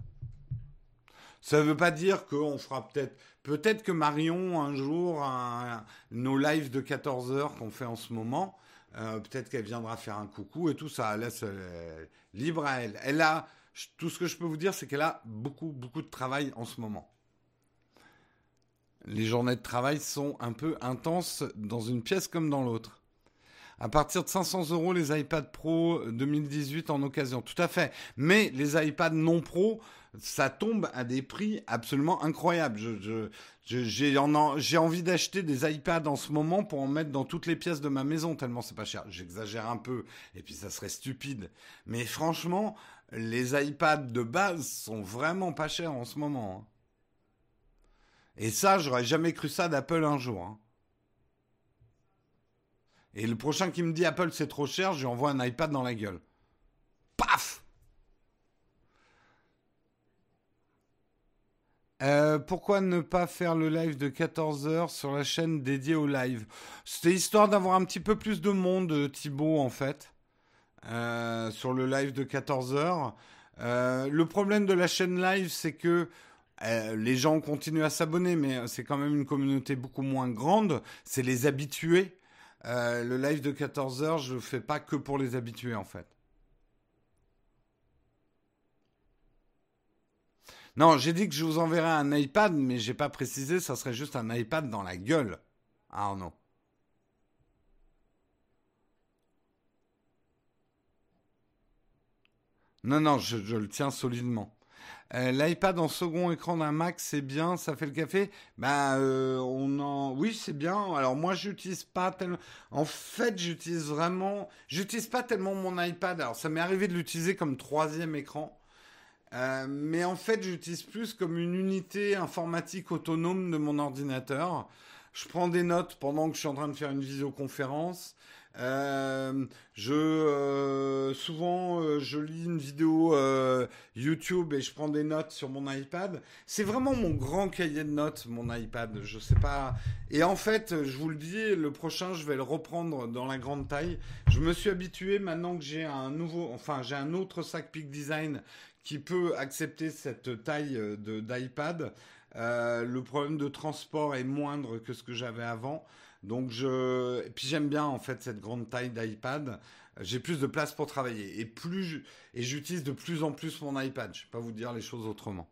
Ça ne veut pas dire qu'on fera peut-être, peut-être que Marion un jour, nos lives de 14 heures qu'on fait en ce moment, euh, peut-être qu'elle viendra faire un coucou et tout ça. Laisse libre à elle. Elle a, tout ce que je peux vous dire, c'est qu'elle a beaucoup, beaucoup de travail en ce moment les journées de travail sont un peu intenses dans une pièce comme dans l'autre. À partir de 500 euros, les iPad Pro 2018 en occasion. Tout à fait. Mais les iPads non Pro, ça tombe à des prix absolument incroyables. j'ai, envie d'acheter des iPads en ce moment pour en mettre dans toutes les pièces de ma maison, tellement c'est pas cher. J'exagère un peu, et puis ça serait stupide. Mais franchement, les iPads de base sont vraiment pas chers en ce moment. Et ça, j'aurais jamais cru ça d'Apple un jour. Hein. Et le prochain qui me dit Apple c'est trop cher, je lui envoie un iPad dans la gueule. Paf euh, pourquoi ne pas faire le live de 14h sur la chaîne dédiée au live? C'était histoire d'avoir un petit peu plus de monde, Thibaut, en fait, euh, sur le live de 14h. Euh, le problème de la chaîne live, c'est que euh, les gens continuent à s'abonner, mais c'est quand même une communauté beaucoup moins grande. C'est les habitués. Euh, le live de 14 heures, je ne fais pas que pour les habitués, en fait. Non, j'ai dit que je vous enverrais un iPad, mais j'ai pas précisé, ça serait juste un iPad dans la gueule. Ah non. Non, non, je le tiens solidement. Euh, L'iPad en second écran d'un Mac, c'est bien, ça fait le café. Ben, euh, on en, oui, c'est bien. Alors moi, j'utilise pas tellement. En fait, j'utilise vraiment, j'utilise pas tellement mon iPad. Alors ça m'est arrivé de l'utiliser comme troisième écran, euh, mais en fait, j'utilise plus comme une unité informatique autonome de mon ordinateur. je prends des notes pendant que je suis en train de faire une visioconférence. Euh, je euh, souvent euh, je lis une vidéo YouTube et je prends des notes sur mon iPad. C'est vraiment mon grand cahier de notes, mon iPad. Je sais pas. Et en fait, je vous le dis, le prochain, je vais le reprendre dans la grande taille. Je me suis habitué maintenant que j'ai un nouveau, enfin j'ai un autre sac Peak Design qui peut accepter cette taille d'iPad. le problème de transport est moindre que ce que j'avais avant. Donc je, puis j'aime bien en fait cette grande taille d'iPad. J'ai plus de place pour travailler et j'utilise de plus en plus mon iPad. Je ne vais pas vous dire les choses autrement.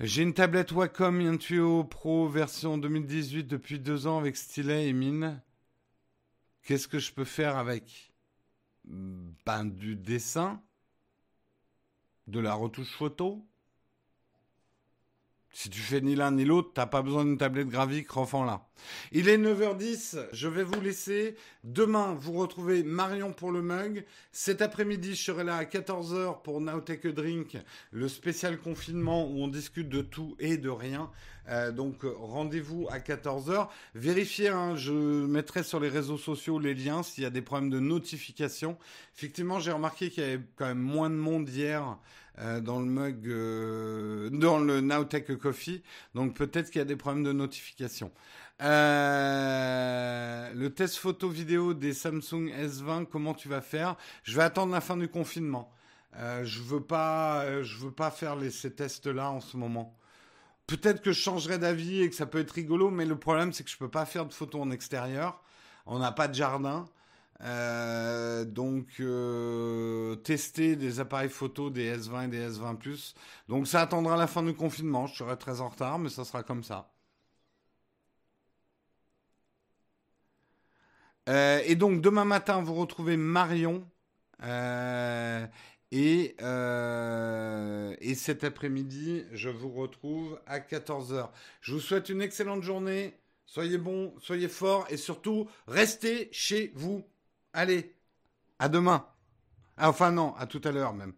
J'ai une tablette Wacom Intuo Pro version 2018 depuis deux ans avec stylet et mine. Qu'est-ce que je peux faire avec? Ben du dessin, de la retouche photo, si tu fais ni l'un ni l'autre, t'as pas besoin d'une tablette graphique, enfant là. Il est 9h10, je vais vous laisser. Demain, vous retrouvez Marion pour le mug. Cet après-midi, je serai là à 14h pour Now Take a Drink, le spécial confinement où on discute de tout et de rien. Euh, donc rendez-vous à 14h. Vérifiez, hein, je mettrai sur les réseaux sociaux les liens s'il y a des problèmes de notification. Effectivement, j'ai remarqué qu'il y avait quand même moins de monde hier. Euh, dans le mug, euh, dans le Nowtech Coffee. Donc peut-être qu'il y a des problèmes de notification. Euh, le test photo vidéo des Samsung S20, comment tu vas faire? Je vais attendre la fin du confinement. je veux pas, je veux pas faire ces tests-là en ce moment. Peut-être que je changerai d'avis et que ça peut être rigolo, mais le problème c'est que je peux pas faire de photos en extérieur. On n'a pas de jardin. Euh, donc euh, tester des appareils photo des S20 et des S20 Plus. Donc ça attendra la fin du confinement. Je serai très en retard, mais ça sera comme ça. Euh, et donc demain matin, vous retrouvez Marion. et, et cet après-midi, je vous retrouve à 14h. Je vous souhaite une excellente journée. Soyez bons, soyez forts et surtout, restez chez vous. Allez, à demain. Enfin non, à tout à l'heure même.